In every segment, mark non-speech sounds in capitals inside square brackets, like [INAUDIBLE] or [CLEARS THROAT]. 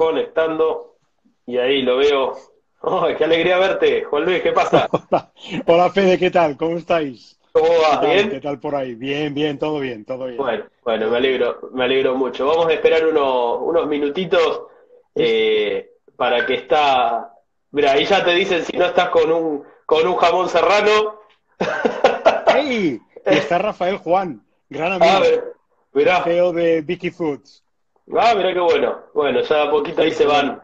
conectando y ahí lo veo. ¡Oh, qué alegría verte! Juan Luis, ¿qué pasa? [LAUGHS] Hola, Fede, ¿qué tal? ¿Cómo estáis? ¿Cómo va? ¿Qué tal, ¿Bien? ¿Qué tal por ahí? Bien, bien, todo bien, todo bien. Bueno, bueno, me alegro, me alegro mucho. Vamos a esperar unos, unos minutitos eh, para que está. Mira, ahí ya te dicen si no estás con un con un jamón serrano. [LAUGHS] ¡Ey! Está Rafael Juan, gran amigo, Ah, mirá, CEO de Vicky Foods. Ah, mirá qué bueno. Bueno, ya a poquito ahí se van,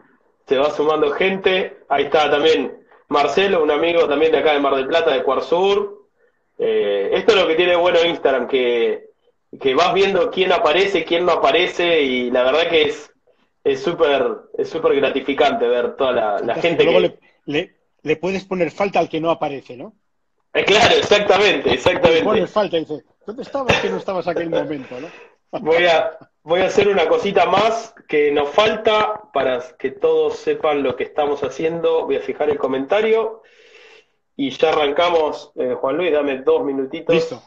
se va sumando gente. Ahí está también Marcelo, un amigo también de acá de Mar del Plata, de Cuarzur. Eh, esto es lo que tiene bueno Instagram, que, que vas viendo quién aparece, quién no aparece, y la verdad que es es súper es súper gratificante ver toda la, gente Luego que... le, le- le puedes poner falta al que no aparece, ¿no? Eh, claro, exactamente, Le exactamente. pones falta y dices, ¿dónde estabas que no estabas aquel momento, no? Voy a, voy a hacer una cosita más que nos falta para que todos sepan lo que estamos haciendo. Voy a fijar el comentario y ya arrancamos. Eh, Juan Luis, dame dos minutitos. Listo,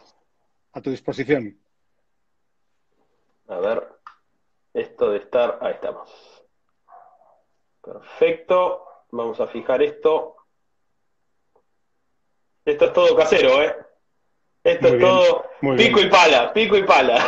a tu disposición. A ver, esto de estar, ahí estamos. Perfecto, vamos a fijar esto. Esto es todo casero, ¿eh? Esto Muy es bien, todo pico bien. y pala, pico y pala.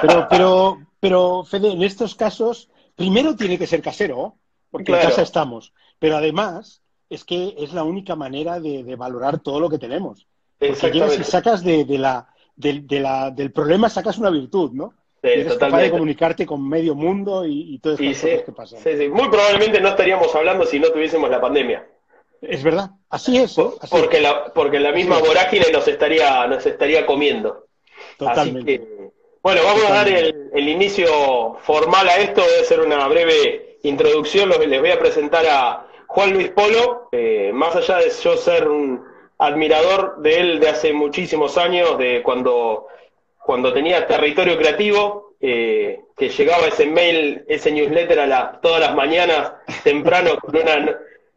Pero, [LAUGHS] pero, pero, Fede, en estos casos, primero tiene que ser casero, porque Claro. en casa estamos. Pero además, es que es la única manera de, de valorar todo lo que tenemos. Porque llegas y sacas de, de la, del- de la- del problema, sacas una virtud, ¿no? Sí, Y eres capaz de comunicarte con medio mundo y, y todas Y estas sí, cosas que pasan. sí. Muy probablemente no estaríamos hablando si no tuviésemos la pandemia. Es verdad, así es, ¿eh? Así Porque es. la, porque la misma es. vorágine nos estaría, nos estaría comiendo. Totalmente. Así que, bueno, vamos a dar el, el inicio formal a esto. Debe ser una breve introducción. Los- Les voy a presentar a Juan Luis Polo. Eh, más allá de yo ser un admirador de él de hace muchísimos años, de cuando, cuando tenía territorio creativo, eh, que llegaba ese mail, ese newsletter a la- todas las mañanas temprano con una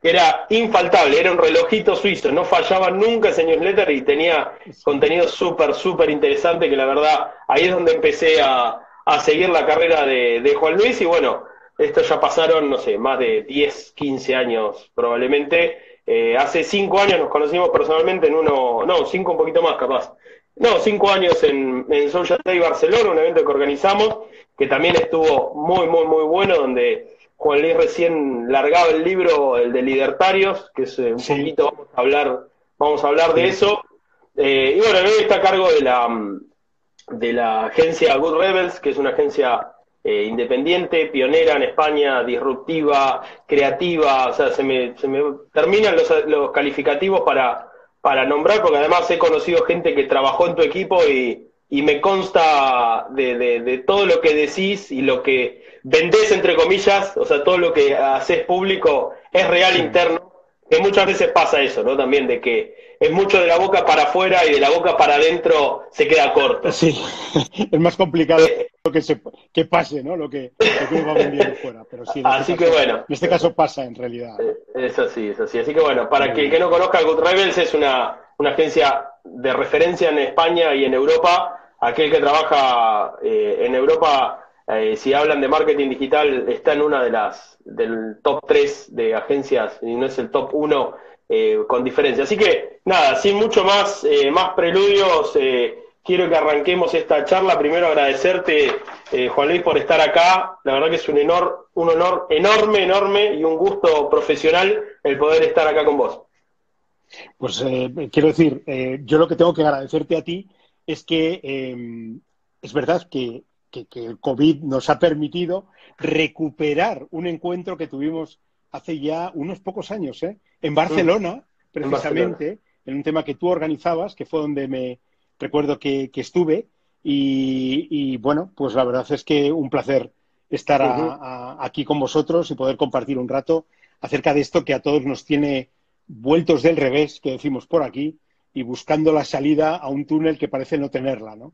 era infaltable, era un relojito suizo, no fallaba nunca ese newsletter y tenía contenido súper, súper interesante que la verdad ahí es donde empecé a, a seguir la carrera de, Juan Luis y bueno, esto ya pasaron, no sé, más de 10, 15 años probablemente. Eh, hace 5 años nos conocimos personalmente en uno, no, 5 un poquito más capaz. No, 5 años en, en Social Day Barcelona, un evento que organizamos, que también estuvo muy, muy, muy bueno, donde Juan Luis recién largaba el libro, el de Libertarios, que es eh, un Sí. poquito, vamos a hablar, vamos a hablar de eso. Eh, y bueno, hoy está a cargo de la, de la agencia Good Rebels, que es una agencia eh, independiente, pionera en España, disruptiva, creativa, o sea, se me, se me terminan los, los calificativos para, para nombrar, porque además he conocido gente que trabajó en tu equipo y, y me consta de, de- de todo lo que decís y lo que vendés, entre comillas, o sea, todo lo que haces público es real interno, que muchas veces pasa eso, ¿no? También de que es mucho de la boca para afuera y de la boca para adentro se queda corto. Sí, [LAUGHS] es más complicado lo que, se, que pase, ¿no? Lo que, lo que uno va vendiendo fuera. Pero sí, en este Así caso- que bueno. En este caso pasa, en realidad. Es así, es así. Así que bueno, para que el que no conozca Good Rebels es una, una agencia de referencia en España y en Europa. Aquel que trabaja eh, en Europa, eh, si hablan de marketing digital, está en una de las del top 3 de agencias y no es el top 1 eh, con diferencia. Así que nada, sin mucho más, eh, más preludios, quiero que arranquemos esta charla. Primero agradecerte, Juan Luis, por estar acá. La verdad que es un honor, un honor enorme, enorme y un gusto profesional el poder estar acá con vos. Pues quiero decir, yo lo que tengo que agradecerte a ti es que es verdad que, que- que el COVID nos ha permitido recuperar un encuentro que tuvimos hace ya unos pocos años, ¿eh? En Barcelona, precisamente, en un tema que tú organizabas, que fue donde me recuerdo que, que estuve. Y, y, bueno, pues la verdad es que un placer estar a- Ujú. a- aquí con vosotros y poder compartir un rato acerca de esto que a todos nos tiene vueltos del revés, que decimos por aquí, y buscando la salida a un túnel que parece no tenerla, ¿no?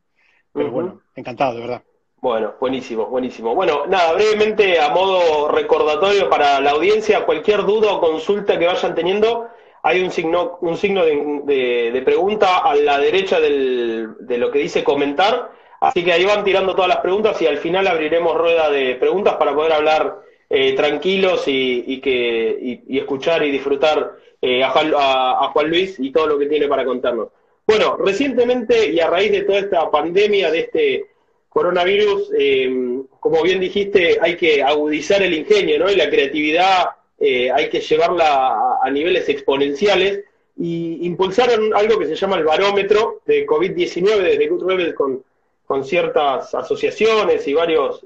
Pero bueno, encantado, de verdad. Bueno, buenísimo, buenísimo. Bueno, nada, brevemente a modo recordatorio para la audiencia, cualquier duda o consulta que vayan teniendo, hay un signo, un signo de, de- pregunta a la derecha del- de lo que dice comentar, así que ahí van tirando todas las preguntas y al final abriremos rueda de preguntas para poder hablar eh, tranquilos y, que, y, escuchar y disfrutar eh, a, Juan Luis y todo lo que tiene para contarnos. Bueno, recientemente y a raíz de toda esta pandemia, de este coronavirus, eh, como bien dijiste, hay que agudizar el ingenio ¿no? y la creatividad, hay que llevarla a, niveles exponenciales y impulsaron algo que se llama el barómetro de COVID-19 desde Good con, con ciertas asociaciones y varios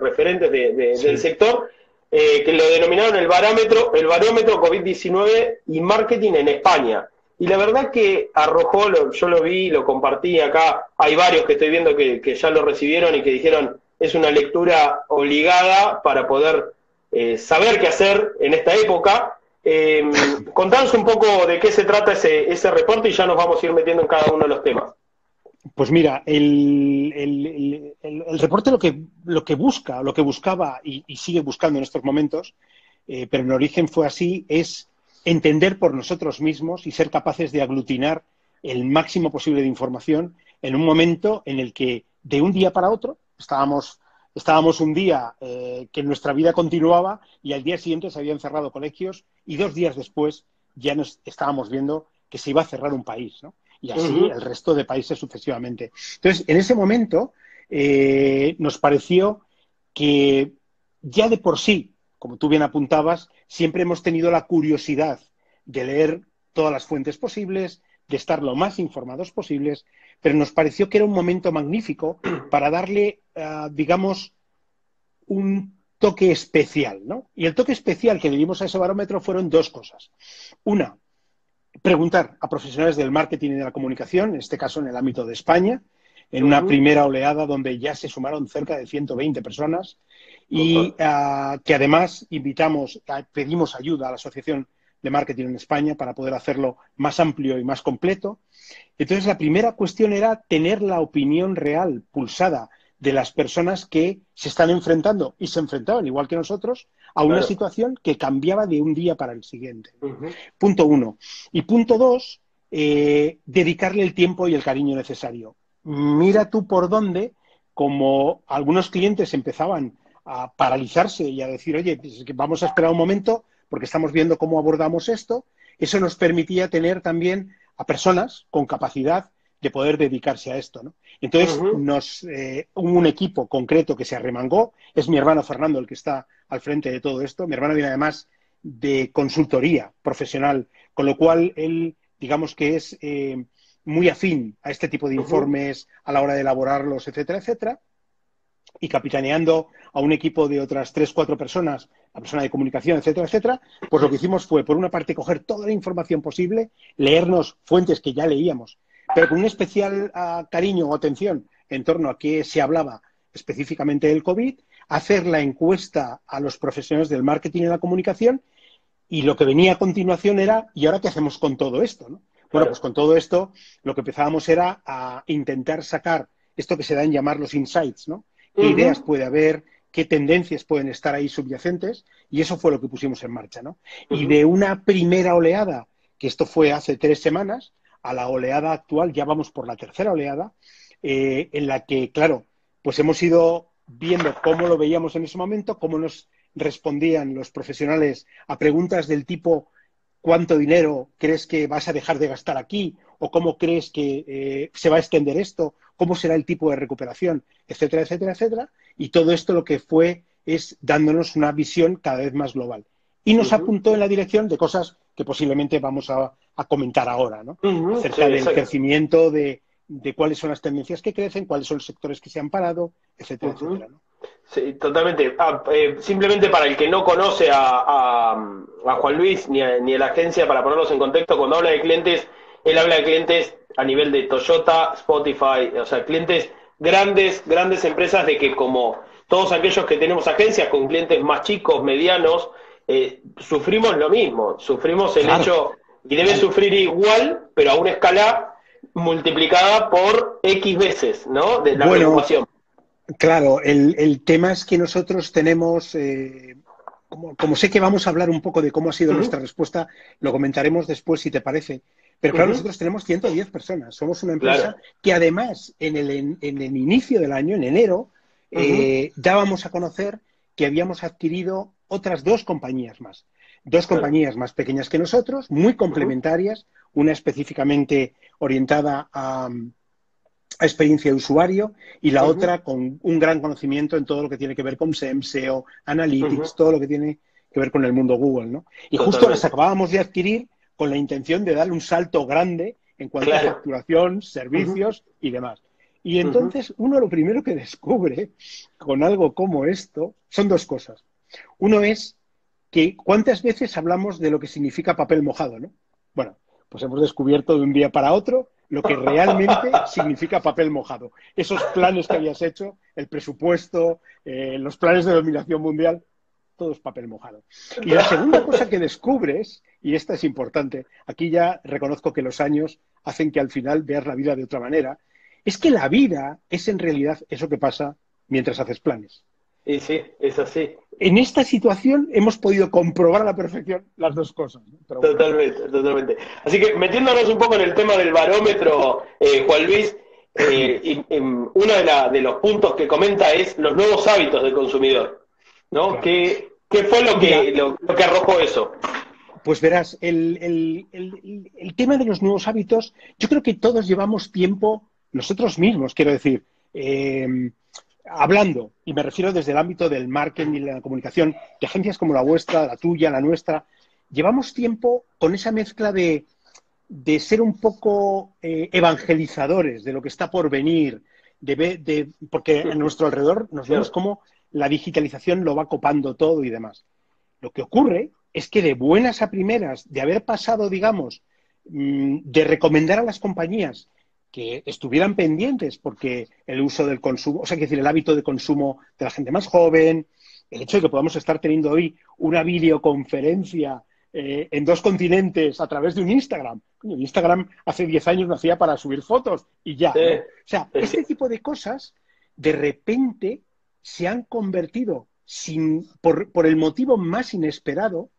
referentes del sector, eh, que lo denominaron el barómetro, el barómetro COVID-19 y marketing en España. Y la verdad que arrojó, yo lo vi, lo compartí acá, hay varios que estoy viendo que, ya lo recibieron y que dijeron es una lectura obligada para poder eh, saber qué hacer en esta época. Eh, [LAUGHS] contanos un poco de qué se trata ese, ese reporte y ya nos vamos a ir metiendo en cada uno de los temas. Pues mira, el, reporte lo que, lo que busca, lo que buscaba y, sigue buscando en estos momentos, eh, pero en origen fue así, es entender por nosotros mismos y ser capaces de aglutinar el máximo posible de información en un momento en el que de un día para otro estábamos, estábamos un día eh, que nuestra vida continuaba y al día siguiente se habían cerrado colegios y dos días después ya nos estábamos viendo que se iba a cerrar un país, ¿no? y así el resto de países sucesivamente. Entonces, en ese momento eh, nos pareció que ya de por sí, como tú bien apuntabas, siempre hemos tenido la curiosidad de leer todas las fuentes posibles, de estar lo más informados posibles, pero nos pareció que era un momento magnífico [CLEARS THROAT] para darle, eh, digamos, un toque especial, ¿no? Y el toque especial que le dimos a ese barómetro fueron dos cosas. Una, preguntar a profesionales del marketing y de la comunicación, en este caso en el ámbito de España, en una primera oleada donde ya se sumaron cerca de 120 personas y ah, que además invitamos, pedimos ayuda a la Asociación de Marketing en España para poder hacerlo más amplio y más completo. Entonces, la primera cuestión era tener la opinión real, pulsada, de las personas que se están enfrentando y se enfrentaban, igual que nosotros, a una situación que cambiaba de un día para el siguiente. Punto uno. Y punto dos, eh, dedicarle el tiempo y el cariño necesario. Mira tú por dónde, como algunos clientes empezaban a paralizarse y a decir, oye, pues vamos a esperar un momento porque estamos viendo cómo abordamos esto, eso nos permitía tener también a personas con capacidad de poder dedicarse a esto. ¿no? Entonces, nos, eh, un equipo concreto que se arremangó, es mi hermano Fernando el que está al frente de todo esto. Mi hermano viene además de consultoría profesional, con lo cual él, digamos que es eh, muy afín a este tipo de informes a la hora de elaborarlos, etcétera, etcétera. Y capitaneando a un equipo de otras tres, cuatro personas, la persona de comunicación, etcétera, etcétera, pues lo que hicimos fue, por una parte, coger toda la información posible, leernos fuentes que ya leíamos pero con un especial ah, cariño o atención en torno a qué se hablaba específicamente del COVID, hacer la encuesta a los profesionales del marketing y la comunicación y lo que venía a continuación era, ¿y ahora qué hacemos con todo esto? Bueno, pues con todo esto lo que empezábamos era a intentar sacar esto que se da en llamar los insights, ¿no? ¿Qué ideas puede haber? ¿Qué tendencias pueden estar ahí subyacentes? Y eso fue lo que pusimos en marcha, ¿no? Y de una primera oleada, que esto fue hace tres semanas, a la oleada actual, ya vamos por la tercera oleada, eh, en la que, claro, pues hemos ido viendo cómo lo veíamos en ese momento, cómo nos respondían los profesionales a preguntas del tipo ¿cuánto dinero crees que vas a dejar de gastar aquí? ¿O cómo crees que eh, se va a extender esto? ¿Cómo será el tipo de recuperación? Etcétera, etcétera, etcétera. Y todo esto lo que fue es dándonos una visión cada vez más global. Y nos apuntó en la dirección de cosas que posiblemente vamos a, comentar ahora, ¿no? Acerca del crecimiento, de, cuáles son las tendencias que crecen, cuáles son los sectores que se han parado, etcétera, etcétera. Sí, totalmente. Ah, eh, simplemente para el que no conoce a, Juan Luis ni a, ni a la agencia, para ponerlos en contexto, cuando habla de clientes, él habla de clientes a nivel de Toyota, Spotify, o sea, clientes grandes, grandes empresas de que como todos aquellos que tenemos agencias con clientes más chicos, medianos, eh, sufrimos lo mismo, sufrimos el hecho, y debe sufrir igual, pero a una escala multiplicada por X veces, ¿no? De la bueno, Claro, el, tema es que nosotros tenemos, eh, como, sé que vamos a hablar un poco de cómo ha sido nuestra respuesta, lo comentaremos después si te parece. Pero claro, nosotros tenemos 110 personas. Somos una empresa que además en el, en, el, inicio del año, en enero, eh, dábamos a conocer que habíamos adquirido otras dos compañías más. Dos compañías más pequeñas que nosotros, muy complementarias, una específicamente orientada a, experiencia de usuario y la otra con un gran conocimiento en todo lo que tiene que ver con SEM, SEO, Analytics, todo lo que tiene que ver con el mundo Google, ¿no? Y justo las acabábamos de adquirir con la intención de darle un salto grande en cuanto a facturación, servicios y demás. Y entonces uno lo primero que descubre con algo como esto son dos cosas. Uno es que cuántas veces hablamos de lo que significa papel mojado, ¿no? Bueno, pues hemos descubierto de un día para otro lo que realmente [LAUGHS] significa papel mojado. Esos planes que habías hecho, el presupuesto, eh, los planes de dominación mundial, todo es papel mojado. Y la segunda cosa que descubres, y esta es importante, aquí ya reconozco que los años hacen que al final veas la vida de otra manera, es que la vida es en realidad eso que pasa mientras haces planes. Y sí, es así. En esta situación hemos podido comprobar a la perfección las dos cosas. Totalmente, totalmente. Así que metiéndonos un poco en el tema del barómetro, eh, Juan Luis, eh, y, uno de, los puntos que comenta es los nuevos hábitos del consumidor. ¿no? ¿Qué, fue lo que, lo, que arrojó eso? Pues verás, el, tema de los nuevos hábitos, yo creo que todos llevamos tiempo, nosotros mismos, quiero decir, eh, hablando, y me refiero desde el ámbito del marketing y la comunicación, de agencias como la vuestra, la tuya, la nuestra, llevamos tiempo con esa mezcla de, ser un poco eh, evangelizadores de lo que está por venir, de, de, porque a nuestro alrededor nos vemos como la digitalización lo va copando todo y demás. Lo que ocurre es que de buenas a primeras, de haber pasado, digamos, mm, de recomendar a las compañías que estuvieran pendientes porque el uso del consumo, o sea, que decir, el hábito de consumo de la gente más joven, el hecho de que podamos estar teniendo hoy una videoconferencia eh, en dos continentes a través de un Instagram. Instagram hace 10 años no hacía para subir fotos y ya. O sea, este tipo de cosas de repente se han convertido sin, por, por el motivo más inesperado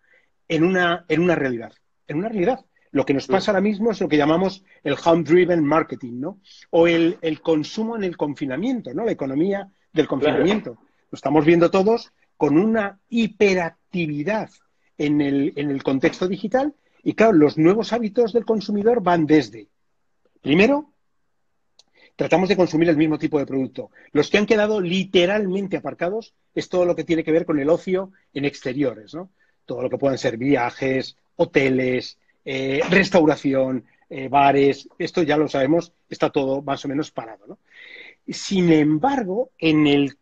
en una, en una realidad. En una realidad. Lo que nos pasa ahora mismo es lo que llamamos el home-driven marketing, ¿no? O el, consumo en el confinamiento, ¿no? La economía del confinamiento. Lo estamos viendo todos con una hiperactividad en el, en el contexto digital y, claro, los nuevos hábitos del consumidor van desde, primero, tratamos de consumir el mismo tipo de producto. Los que han quedado literalmente aparcados es todo lo que tiene que ver con el ocio en exteriores, ¿no? Todo lo que puedan ser viajes, hoteles, eh, restauración, eh, bares, esto ya lo sabemos, está todo más o menos parado. ¿no? Sin embargo, en el,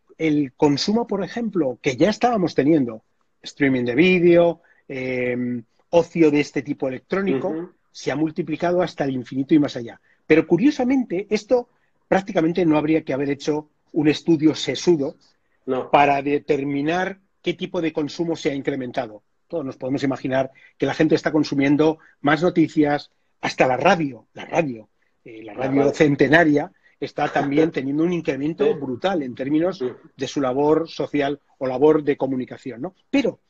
consumo, por ejemplo, que ya estábamos teniendo, streaming de vídeo, em, ocio de este tipo electrónico, se ha multiplicado hasta el infinito y más allá. Pero curiosamente, esto prácticamente no habría que haber hecho un estudio sesudo para determinar qué tipo de consumo se ha incrementado todos nos podemos imaginar que la gente está consumiendo más noticias, hasta la radio, la radio, eh, la radio centenaria está también [LAUGHS] teniendo un incremento brutal en términos de su labor social o labor de comunicación, ¿no? Pero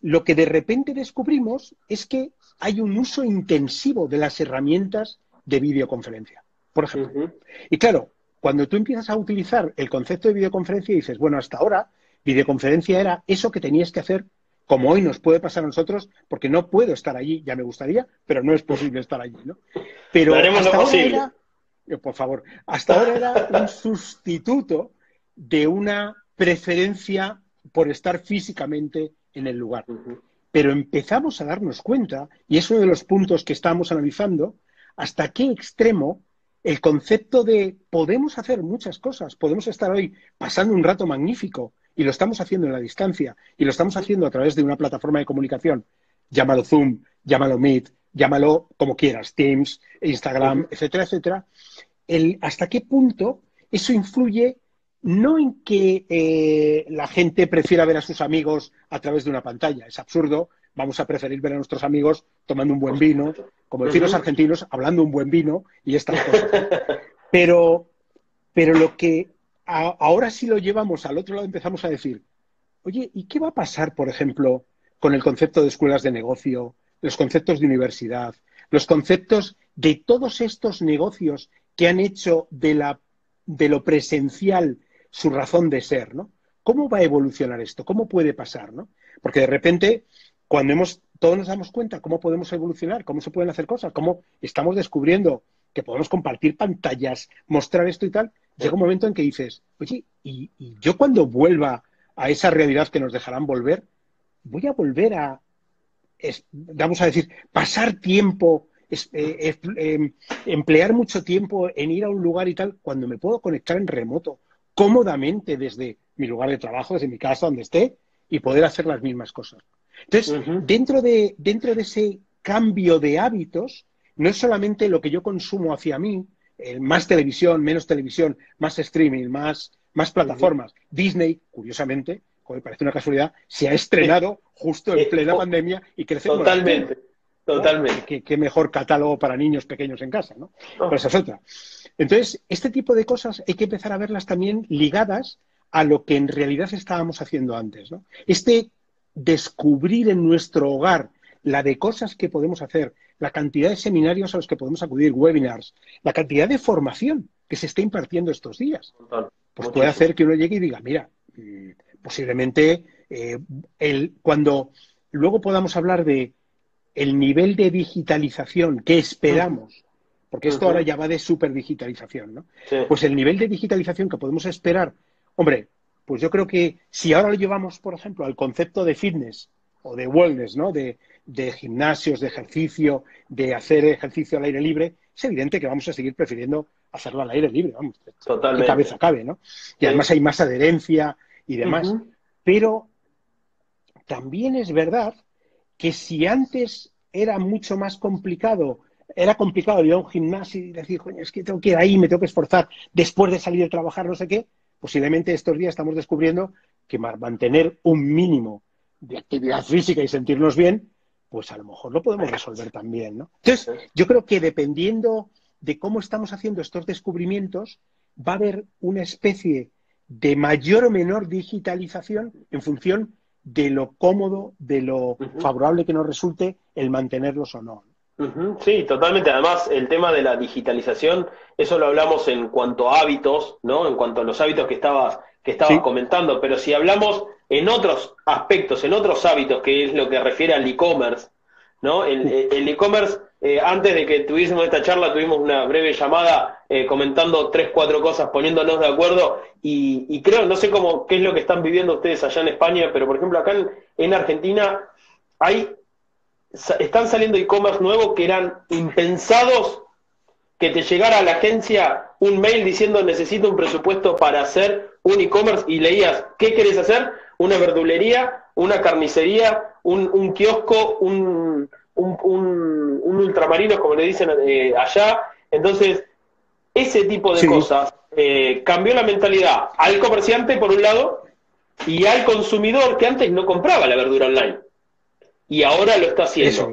lo que de repente descubrimos es que hay un uso intensivo de las herramientas de videoconferencia, por ejemplo. Y claro, cuando tú empiezas a utilizar el concepto de videoconferencia y dices, bueno, hasta ahora videoconferencia era eso que tenías que hacer como hoy nos puede pasar a nosotros, porque no puedo estar allí, ya me gustaría, pero no es posible estar allí, ¿no? Pero hasta ahora era, eh, por favor, hasta ahora era un sustituto de una preferencia por estar físicamente en el lugar. Pero empezamos a darnos cuenta, y es uno de los puntos que estamos analizando, hasta qué extremo el concepto de podemos hacer muchas cosas, podemos estar hoy pasando un rato magnífico y lo estamos haciendo en la distancia y lo estamos haciendo a través de una plataforma de comunicación, llámalo Zoom, llámalo Meet, llámalo como quieras, Teams, Instagram, etcétera, etcétera, el, hasta qué punto eso influye no en que eh, la gente prefiera ver a sus amigos a través de una pantalla, es absurdo, vamos a preferir ver a nuestros amigos tomando un buen vino, como decir los argentinos, hablando un buen vino y estas cosas. [LAUGHS] Pero, pero lo que ahora si lo llevamos al otro lado empezamos a decir, oye, ¿y qué va a pasar, por ejemplo, con el concepto de escuelas de negocio, los conceptos de universidad, los conceptos de todos estos negocios que han hecho de, de lo presencial su razón de ser, ¿no? ¿Cómo va a evolucionar esto? ¿Cómo puede pasar, no? Porque de repente, cuando hemos, todos nos damos cuenta cómo podemos evolucionar, cómo se pueden hacer cosas, cómo estamos descubriendo que podemos compartir pantallas, mostrar esto y tal, llega un momento en que dices, oye, y, yo cuando vuelva a esa realidad que nos dejarán volver, voy a volver a, vamos a decir, pasar tiempo, eh, em, emplear mucho tiempo en ir a un lugar y tal, cuando me puedo conectar en remoto, cómodamente desde mi lugar de trabajo, desde mi casa, donde esté, y poder hacer las mismas cosas. Entonces, dentro, de, dentro de ese cambio de hábitos, no es solamente lo que yo consumo hacia mí, más televisión, menos televisión, más streaming, más, más plataformas. Disney, curiosamente, como parece una casualidad, se ha estrenado [LAUGHS] justo en plena pandemia y crece Totalmente. Totalmente. Qué, mejor catálogo para niños pequeños en casa, ¿no? Pero esa es otra. Entonces, este tipo de cosas hay que empezar a verlas también ligadas a lo que en realidad estábamos haciendo antes, ¿no? Este descubrir en nuestro hogar la de cosas que podemos hacer, la cantidad de seminarios a los que podemos acudir, webinars, la cantidad de formación que se está impartiendo estos días. Pues puede hacer que uno llegue y diga, mira, mm, posiblemente eh, el, cuando luego podamos hablar de el nivel de digitalización que esperamos, porque esto ahora ya va de superdigitalización, ¿no? Pues el nivel de digitalización que podemos esperar, hombre, pues yo creo que si ahora lo llevamos, por ejemplo, al concepto de fitness o de wellness, ¿no? De, de gimnasios, de ejercicio, de hacer ejercicio al aire libre, es evidente que vamos a seguir prefiriendo hacerlo al aire libre, vamos, Totalmente. cabeza cabe, ¿no? Y además hay más adherencia y demás. Pero también es verdad que si antes era mucho más complicado, era complicado ir a un gimnasio y decir, coño, es que tengo que ir ahí, me tengo que esforzar después de salir de trabajar, no sé qué, posiblemente estos días estamos descubriendo que mantener un mínimo de actividad física y sentirnos bien pues a lo mejor lo podemos resolver también, ¿no? Entonces, yo creo que dependiendo de cómo estamos haciendo estos descubrimientos, va a haber una especie de mayor o menor digitalización en función de lo cómodo, de lo favorable que nos resulte el mantenerlos o no. Sí, totalmente. Además, el tema de la digitalización, eso lo hablamos en cuanto a hábitos, ¿no? En cuanto a los hábitos que estabas, que estabas comentando. Pero si hablamos en otros aspectos, en otros hábitos, que es lo que refiere al e-commerce, ¿no? El e-commerce, eh, antes de que tuviésemos esta charla, tuvimos una breve llamada eh, comentando tres, cuatro cosas, poniéndonos de acuerdo, y, creo, no sé cómo, qué es lo que están viviendo ustedes allá en España, pero por ejemplo acá en, Argentina hay, están saliendo e-commerce nuevos que eran impensados que te llegara a la agencia un mail diciendo necesito un presupuesto para hacer un e-commerce y leías, ¿qué querés hacer? Una verdulería, una carnicería, un, kiosco, un, un, ultramarino, como le dicen eh, allá. Entonces, ese tipo de cosas eh, cambió la mentalidad al comerciante, por un lado, y al consumidor que antes no compraba la verdura online. Y ahora lo está haciendo.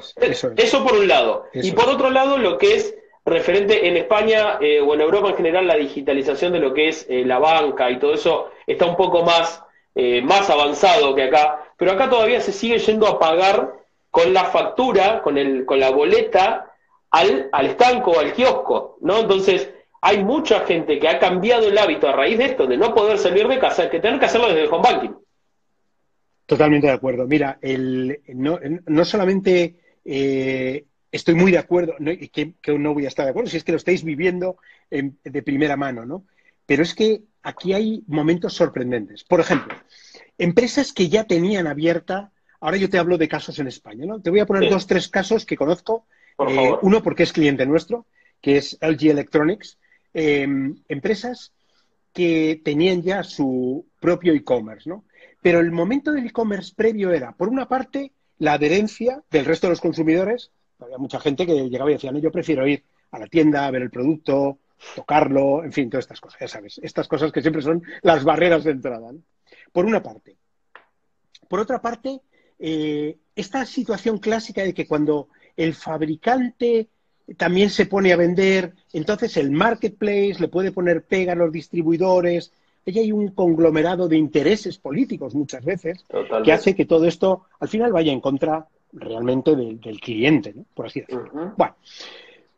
Eso, por un lado. y por otro lado, lo que es referente en España eh, o en Europa en general, la digitalización de lo que es la banca y todo eso está un poco más eh, más avanzado que acá, pero acá todavía se sigue yendo a pagar con la factura, con, el, con la boleta, al, al estanco, al kiosco, ¿no? Entonces, hay mucha gente que ha cambiado el hábito a raíz de esto, de no poder salir de casa, que tener que hacerlo desde el home banking. Totalmente de acuerdo. Mira, el, no, no solamente eh, estoy muy de acuerdo, que, no voy a estar de acuerdo, si es que lo estáis viviendo de primera mano, ¿no? Pero es que aquí hay momentos sorprendentes. Por ejemplo, empresas que ya tenían abierta, ahora yo te hablo de casos en España, ¿no? Te voy a poner dos, tres casos que conozco. Eh, uno porque es cliente nuestro, que es LG Electronics. Em, empresas que tenían ya su propio e-commerce, ¿no? Pero el momento del e-commerce previo era, por una parte, la adherencia del resto de los consumidores. Había mucha gente que llegaba y decía, no, yo prefiero ir a la tienda a ver el producto, tocarlo, en fin, todas estas cosas, ya sabes, estas cosas que siempre son las barreras de entrada. Por una parte. Por otra parte, eh, esta situación clásica de que cuando el fabricante también se pone a vender, entonces el marketplace le puede poner pega a los distribuidores, y hay un conglomerado de intereses políticos muchas veces que hace que todo esto al final vaya en contra realmente del cliente, ¿no? por así decirlo. bueno,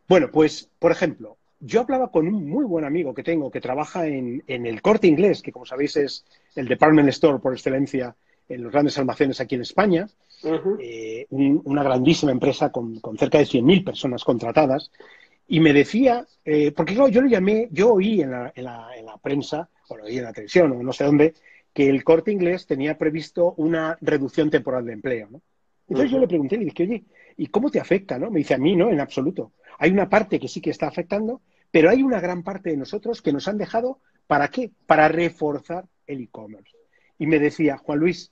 bueno, pues, por ejemplo, yo hablaba con un muy buen amigo que tengo que trabaja en, el corte inglés, que como sabéis es el department store por excelencia en los grandes almacenes aquí en España, eh, una grandísima empresa con, cerca de 100.000 personas contratadas, y me decía, eh, porque claro, yo lo llamé, yo oí en la, en la, en la prensa, o lo oí en la televisión, o no sé dónde, que el corte inglés tenía previsto una reducción temporal de empleo. ¿no? Entonces yo le pregunté, le dije, oye, ¿y cómo te afecta? ¿no? Me dice, a mí no, en absoluto. Hay una parte que sí que está afectando, pero hay una gran parte de nosotros que nos han dejado, ¿para qué? Para reforzar el e-commerce. Y me decía, Juan Luis,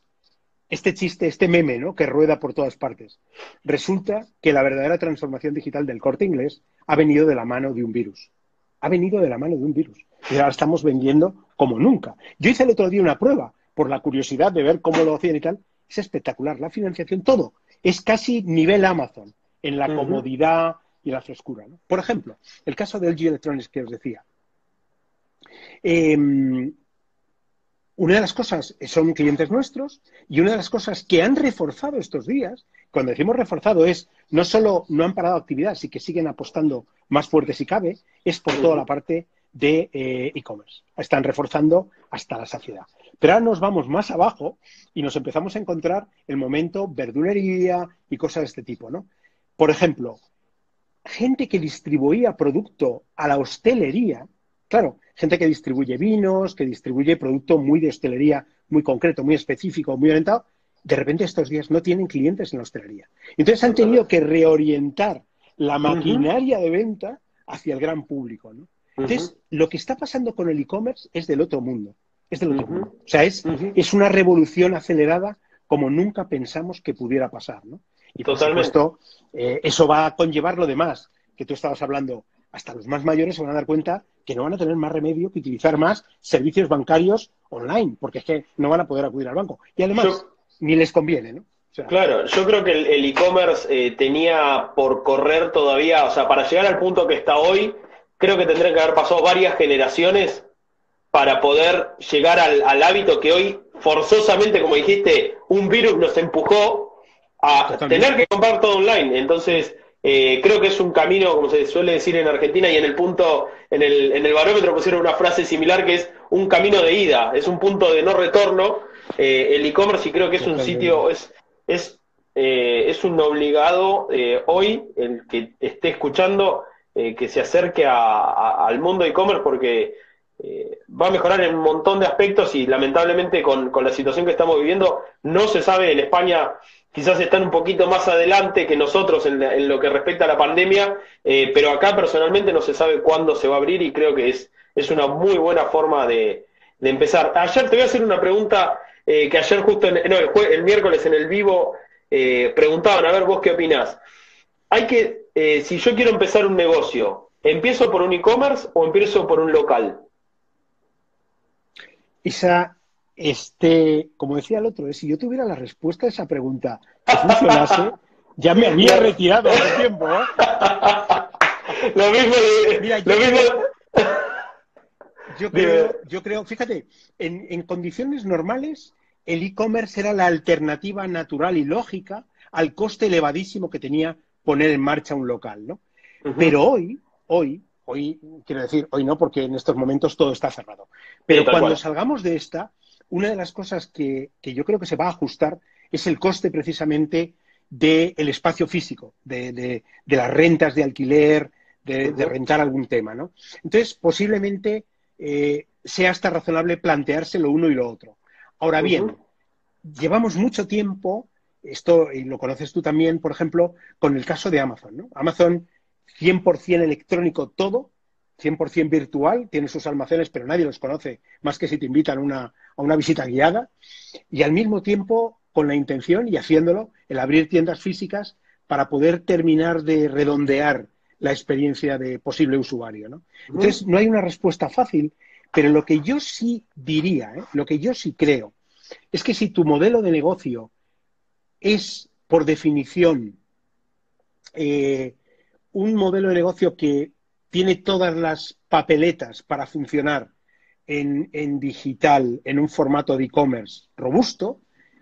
este chiste, este meme, ¿no? Que rueda por todas partes. Resulta que la verdadera transformación digital del corte inglés ha venido de la mano de un virus. Ha venido de la mano de un virus. Y ahora estamos vendiendo como nunca. Yo hice el otro día una prueba por la curiosidad de ver cómo lo hacían y tal. Es espectacular. La financiación, todo. Es casi nivel Amazon en la comodidad y la frescura. Por ejemplo, el caso de LG Electronics que os decía. Em, una de las cosas son clientes nuestros y una de las cosas que han reforzado estos días, cuando decimos reforzado es no solo no han parado actividad, sino que siguen apostando más fuerte si cabe, es por toda la parte de eh, e-commerce. Están reforzando hasta la saciedad. Pero ahora nos vamos más abajo y nos empezamos a encontrar el momento verdulería y cosas de este tipo, ¿no? Por ejemplo, gente que distribuía producto a la hostelería, claro, gente que distribuye vinos, que distribuye producto muy de hostelería, muy concreto, muy específico, muy orientado, de repente estos días no tienen clientes en la hostelería. Entonces han tenido que reorientar la maquinaria de venta hacia el gran público. ¿no? Entonces, lo que está pasando con el e-commerce es del otro mundo. Es del otro mundo. O sea, es, es una revolución acelerada como nunca pensamos que pudiera pasar. ¿no? Y por supuesto, eh, eso va a conllevar lo demás que tú estabas hablando. Hasta los más mayores se van a dar cuenta que no van a tener más remedio que utilizar más servicios bancarios online, porque es que no van a poder acudir al banco. Y además, ni les conviene, ¿no? claro, yo creo que el e-commerce eh, tenía por correr todavía, o sea, para llegar al punto que está hoy, creo que tendrían que haber pasado varias generaciones para poder llegar al, hábito que hoy, forzosamente, como dijiste, un virus nos empujó a tener que comprar todo online. Entonces, eh, creo que es un camino, como se suele decir en Argentina, y en el punto, en el, en el barómetro pusieron una frase similar que es un camino de ida, es un punto de no retorno. Eh, el e-commerce y creo que es un sitio, es, es, eh, es un obligado hoy, el que esté escuchando, que se acerque al mundo e-commerce porque va a mejorar en un montón de aspectos y lamentablemente con, con la situación que estamos viviendo no se sabe en España quizás están un poquito más adelante que nosotros en, lo que respecta a la pandemia, eh, pero acá personalmente no se sabe cuándo se va a abrir y creo que es, es una muy buena forma de, empezar. Ayer te voy a hacer una pregunta eh, que ayer justo, en, no, el, miércoles en el vivo eh, preguntaban, a ver vos qué opinás. Hay que, si yo quiero empezar un negocio, ¿empiezo por un e-commerce o empiezo por un local? Esa este, como decía el otro, si yo tuviera la respuesta a esa pregunta [LAUGHS] que funcionase, ya me había retirado hace tiempo. ¿eh? [LAUGHS] lo mismo, lo mismo. [LAUGHS] Yo creo, yo creo, fíjate, en, condiciones normales, el e-commerce era la alternativa natural y lógica al coste elevadísimo que tenía poner en marcha un local, ¿no? Pero hoy, hoy, hoy, quiero decir, hoy no, porque en estos momentos todo está cerrado. Pero cuando salgamos de esta, una de las cosas que, yo creo que se va a ajustar es el coste precisamente del espacio físico, de, las rentas de alquiler, de, rentar algún tema, ¿no? Entonces, posiblemente eh, sea hasta razonable plantearse lo uno y lo otro. Ahora bien, llevamos mucho tiempo, esto y lo conoces tú también, por ejemplo, con el caso de Amazon, ¿no? Amazon 100% electrónico todo, 100% virtual, tiene sus almacenes, pero nadie los conoce, más que si te invitan a una visita guiada, y al mismo tiempo con la intención y haciéndolo, el abrir tiendas físicas para poder terminar de redondear la experiencia de posible usuario. ¿no? Entonces, no hay una respuesta fácil, pero lo que yo sí diría, ¿eh? lo que yo sí creo, es que si tu modelo de negocio es, por definición, eh, un modelo de negocio que tiene todas las papeletas para funcionar en, digital, en un formato de e-commerce robusto,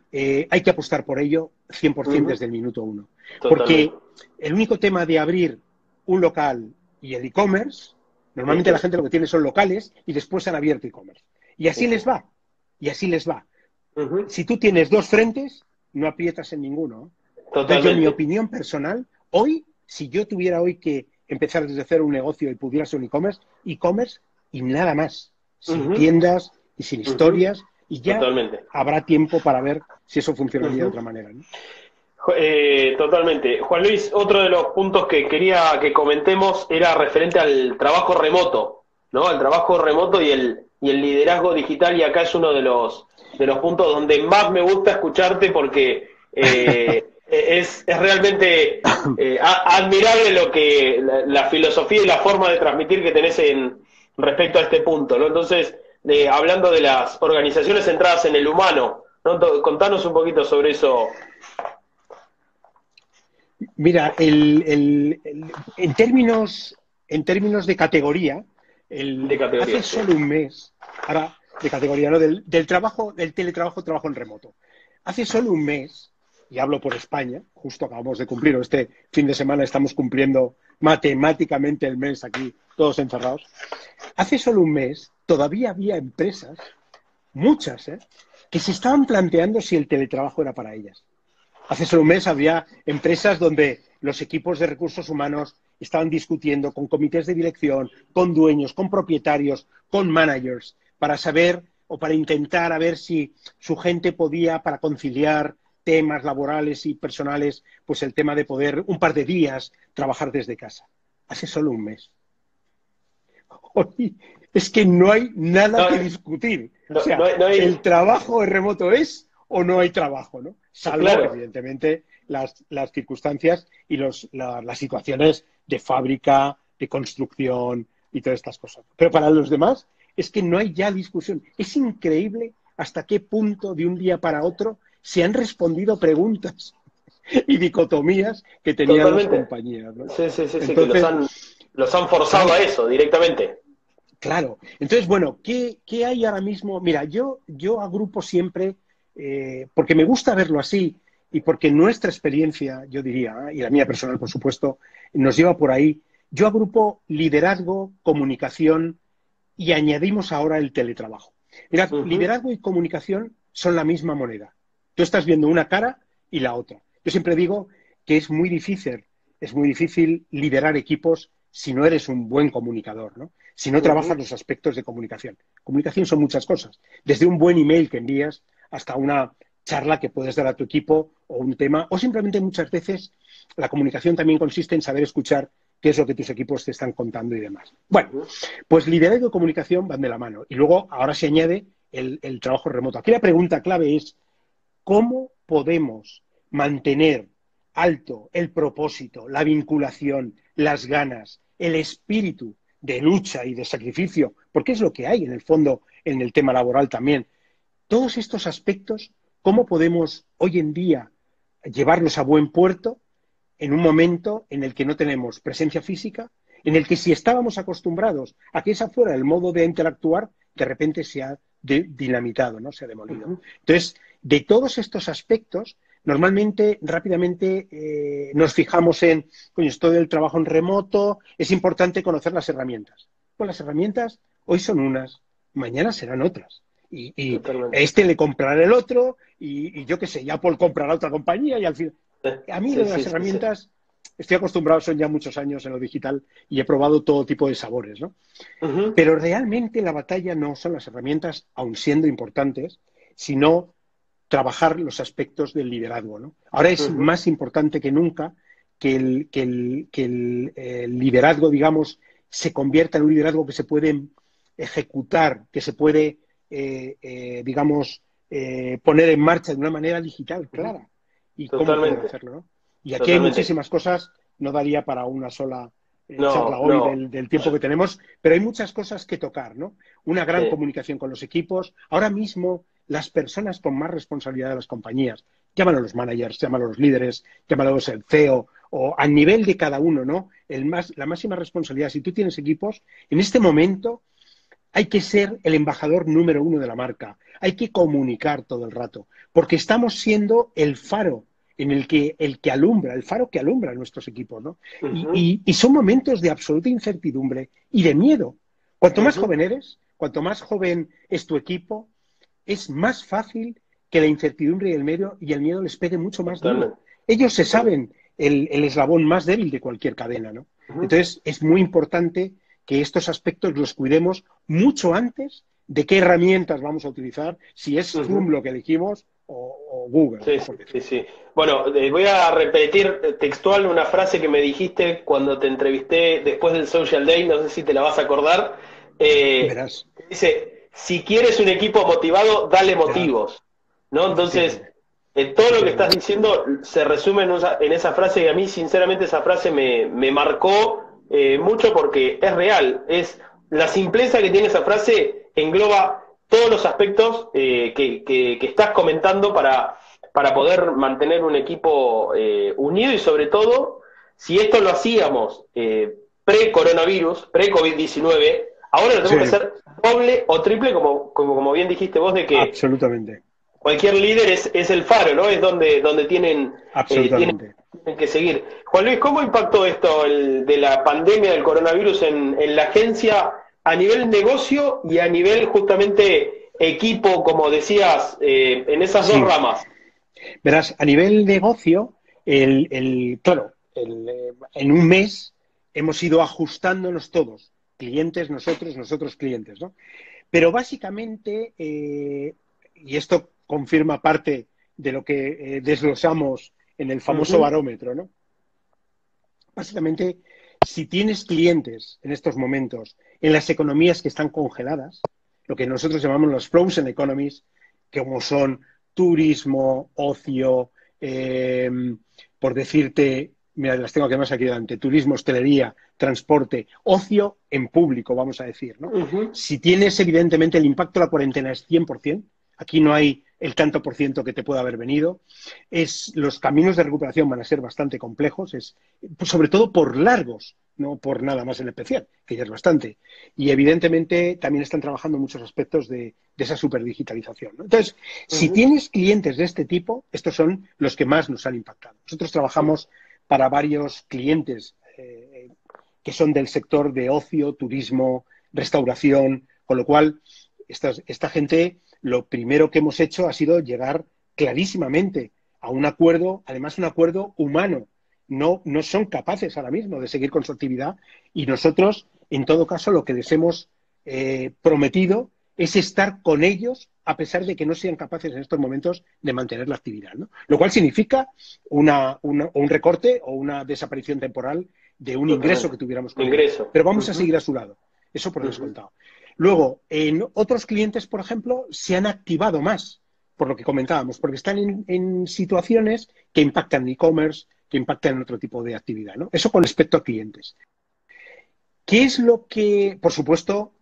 eh, hay que apostar por ello 100% desde el minuto uno. Porque el único tema de abrir un local y el e-commerce, normalmente la gente lo que tiene son locales y después han abierto e-commerce. Y así les va, y así les va. Si tú tienes dos frentes, no aprietas en ninguno. Entonces, yo, mi opinión personal, hoy, si yo tuviera hoy que empezar desde cero un negocio y pudiera ser un e-commerce, e-commerce y nada más, sin tiendas y sin historias, y ya habrá tiempo para ver si eso funcionaría de otra manera. Eh, totalmente. Juan Luis, otro de los puntos que quería que comentemos era referente al trabajo remoto, ¿no? Al trabajo remoto y el, y el liderazgo digital, y acá es uno de los, de los puntos donde más me gusta escucharte porque eh, [LAUGHS] es, es, realmente eh, admirable lo que la, filosofía y la forma de transmitir que tenés en respecto a este punto. Entonces, hablando de las organizaciones centradas en el humano, ¿no? contanos un poquito sobre eso, Mira, el, en, términos, en términos de categoría, el, hace solo un mes, ahora de categoría, ¿no? Del, trabajo, del teletrabajo, trabajo en remoto. Hace solo un mes, y hablo por España, justo acabamos de cumplir, este fin de semana estamos cumpliendo matemáticamente el mes aquí, todos encerrados. Hace solo un mes todavía había empresas, muchas, ¿eh? que se estaban planteando si el teletrabajo era para ellas. Hace solo un mes había empresas donde los equipos de recursos humanos estaban discutiendo con comités de dirección, con dueños, con propietarios, con managers, para saber o para intentar a ver si su gente podía, para conciliar temas laborales y personales, pues el tema de poder un par de días trabajar desde casa. Hace solo un mes. [LAUGHS] Hoy es que no hay nada que discutir. o sea, el trabajo remoto es o no hay trabajo, ¿no? Salvo, evidentemente, las, circunstancias y los, las situaciones de fábrica, de construcción y todas estas cosas. Pero para los demás es que no hay ya discusión. Es increíble hasta qué punto de un día para otro se han respondido preguntas [LAUGHS] y dicotomías que tenían las compañías. Sí, sí, sí, que los han, los han forzado a eso directamente. Claro. Entonces, bueno, ¿qué, ¿qué, hay ahora mismo? Mira, yo, yo agrupo siempre eh, porque me gusta verlo así y porque nuestra experiencia, yo diría, y la mía personal, por supuesto, nos lleva por ahí. Yo agrupo liderazgo, comunicación y añadimos ahora el teletrabajo. Mira, liderazgo y comunicación son la misma moneda. Tú estás viendo una cara y la otra. Yo siempre digo que es muy difícil, es muy difícil liderar equipos si no eres un buen comunicador, ¿no? Si no trabajas los aspectos de comunicación. Comunicación son muchas cosas. Desde un buen email que envías hasta una charla que puedes dar a tu equipo o un tema, o simplemente muchas veces la comunicación también consiste en saber escuchar qué es lo que tus equipos te están contando y demás. Bueno, pues liderazgo y comunicación van de la mano. Y luego ahora se añade el, el trabajo remoto. Aquí la pregunta clave es, ¿cómo podemos mantener alto el propósito, la vinculación, las ganas, el espíritu de lucha y de sacrificio, porque es lo que hay en el fondo en el tema laboral también, todos estos aspectos, ¿cómo podemos hoy en día llevarlos a buen puerto en un momento en el que no tenemos presencia física, en el que si estábamos acostumbrados a que esa fuera el modo de interactuar, de repente se ha dinamitado, ¿no? Se ha demolido. Entonces, de todos estos aspectos, normalmente, rápidamente, eh, nos fijamos en, coño, esto del trabajo en remoto, es importante conocer las herramientas. Pues las herramientas hoy son unas, mañana serán otras y, este le comprará el otro y, yo qué sé, ya Apple comprará otra compañía y al fin. A mí de las herramientas estoy acostumbrado, son ya muchos años en lo digital y he probado todo tipo de sabores, ¿no? Pero realmente la batalla no son las herramientas, aun siendo importantes, sino trabajar los aspectos del liderazgo, ¿no? Ahora es más importante que nunca que el, que el, que el liderazgo, digamos, se convierta en un liderazgo que se puede ejecutar, que se puede eh, eh, digamos, eh, poner en marcha de una manera digital clara. Y cómo hacerlo, Y aquí hay muchísimas cosas, no daría para una sola charla hoy del, tiempo que tenemos, pero hay muchas cosas que tocar, ¿no? Una gran comunicación con los equipos. Ahora mismo, las personas con más responsabilidad de las compañías, llámalo los managers, llámalo los líderes, llámalo el CEO, o a nivel de cada uno, ¿no? El más, la máxima responsabilidad, si tú tienes equipos, en este momento hay que ser el embajador número uno de la marca. Hay que comunicar todo el rato, porque estamos siendo el faro en el que, el que alumbra, el faro que alumbra a nuestros equipos, ¿no? y, son momentos de absoluta incertidumbre y de miedo. Cuanto más joven eres, cuanto más joven es tu equipo, es más fácil que la incertidumbre y el miedo, y el miedo les pegue mucho más duro. Ellos se saben el, eslabón más débil de cualquier cadena, ¿no? Entonces, es muy importante que estos aspectos los cuidemos mucho antes de qué herramientas vamos a utilizar, si es Zoom lo que elegimos o, Google. Sí, sí, sí. Bueno, eh, voy a repetir textual una frase que me dijiste cuando te entrevisté después del Social Day, no sé si te la vas a acordar. Eh, Verás. Dice, si quieres un equipo motivado, dale motivos. ¿No? Entonces, eh, todo lo que estás diciendo se resume en, esa frase y a mí, sinceramente, esa frase me, me marcó mucho porque es real. Es la simpleza que tiene esa frase engloba todos los aspectos eh, que, estás comentando para, para poder mantener un equipo eh, unido y sobre todo, si esto lo hacíamos eh, pre-coronavirus, pre-COVID-19, ahora lo tenemos que hacer doble o triple, como, como, bien dijiste vos, de que Absolutamente. Cualquier líder es, es el faro, ¿no? Es donde, donde tienen, tienen, que seguir. Juan Luis, ¿cómo impactó esto el, de la pandemia del coronavirus en, en la agencia? a nivel negocio y a nivel justamente equipo, como decías, eh, en esas dos ramas? Verás, a nivel negocio, el, el claro, eh, en un mes hemos ido ajustándonos todos, clientes, nosotros, nosotros clientes, ¿no? Pero básicamente, eh, y esto confirma parte de lo que desglosamos en el famoso barómetro, ¿no? Básicamente, si tienes clientes en estos momentos en las economías que están congeladas, lo que nosotros llamamos los frozen economies, como son turismo, ocio, em, por decirte, mira, las tengo aquí más aquí delante, turismo, hostelería, transporte, ocio en público, vamos a decir, ¿no? Si tienes, evidentemente, el impacto de la cuarentena es 100%, aquí no hay el tanto por ciento que te pueda haber venido, es, los caminos de recuperación van a ser bastante complejos, es, sobre todo por largos, no por nada más en especial, que ya es bastante. Y evidentemente también están trabajando muchos aspectos de, esa superdigitalización. Entonces, si tienes clientes de este tipo, estos son los que más nos han impactado. Nosotros trabajamos para varios clientes eh, que son del sector de ocio, turismo, restauración, con lo cual esta gente lo primero que hemos hecho ha sido llegar clarísimamente a un acuerdo, además un acuerdo humano, no, no son capaces ahora mismo de seguir con su actividad y nosotros, en todo caso, lo que les hemos eh, prometido es estar con ellos a pesar de que no sean capaces en estos momentos de mantener la actividad. ¿no? Lo cual significa una, un recorte o una desaparición temporal de un ingreso que tuviéramos con ingreso. Pero vamos a seguir a su lado. Eso por descontado. Luego, en otros clientes, por ejemplo, se han activado más, por lo que comentábamos, porque están en, situaciones que impactan e-commerce, que impactan otro tipo de actividad. ¿no? Eso con respecto a clientes. ¿Qué es lo que, por supuesto,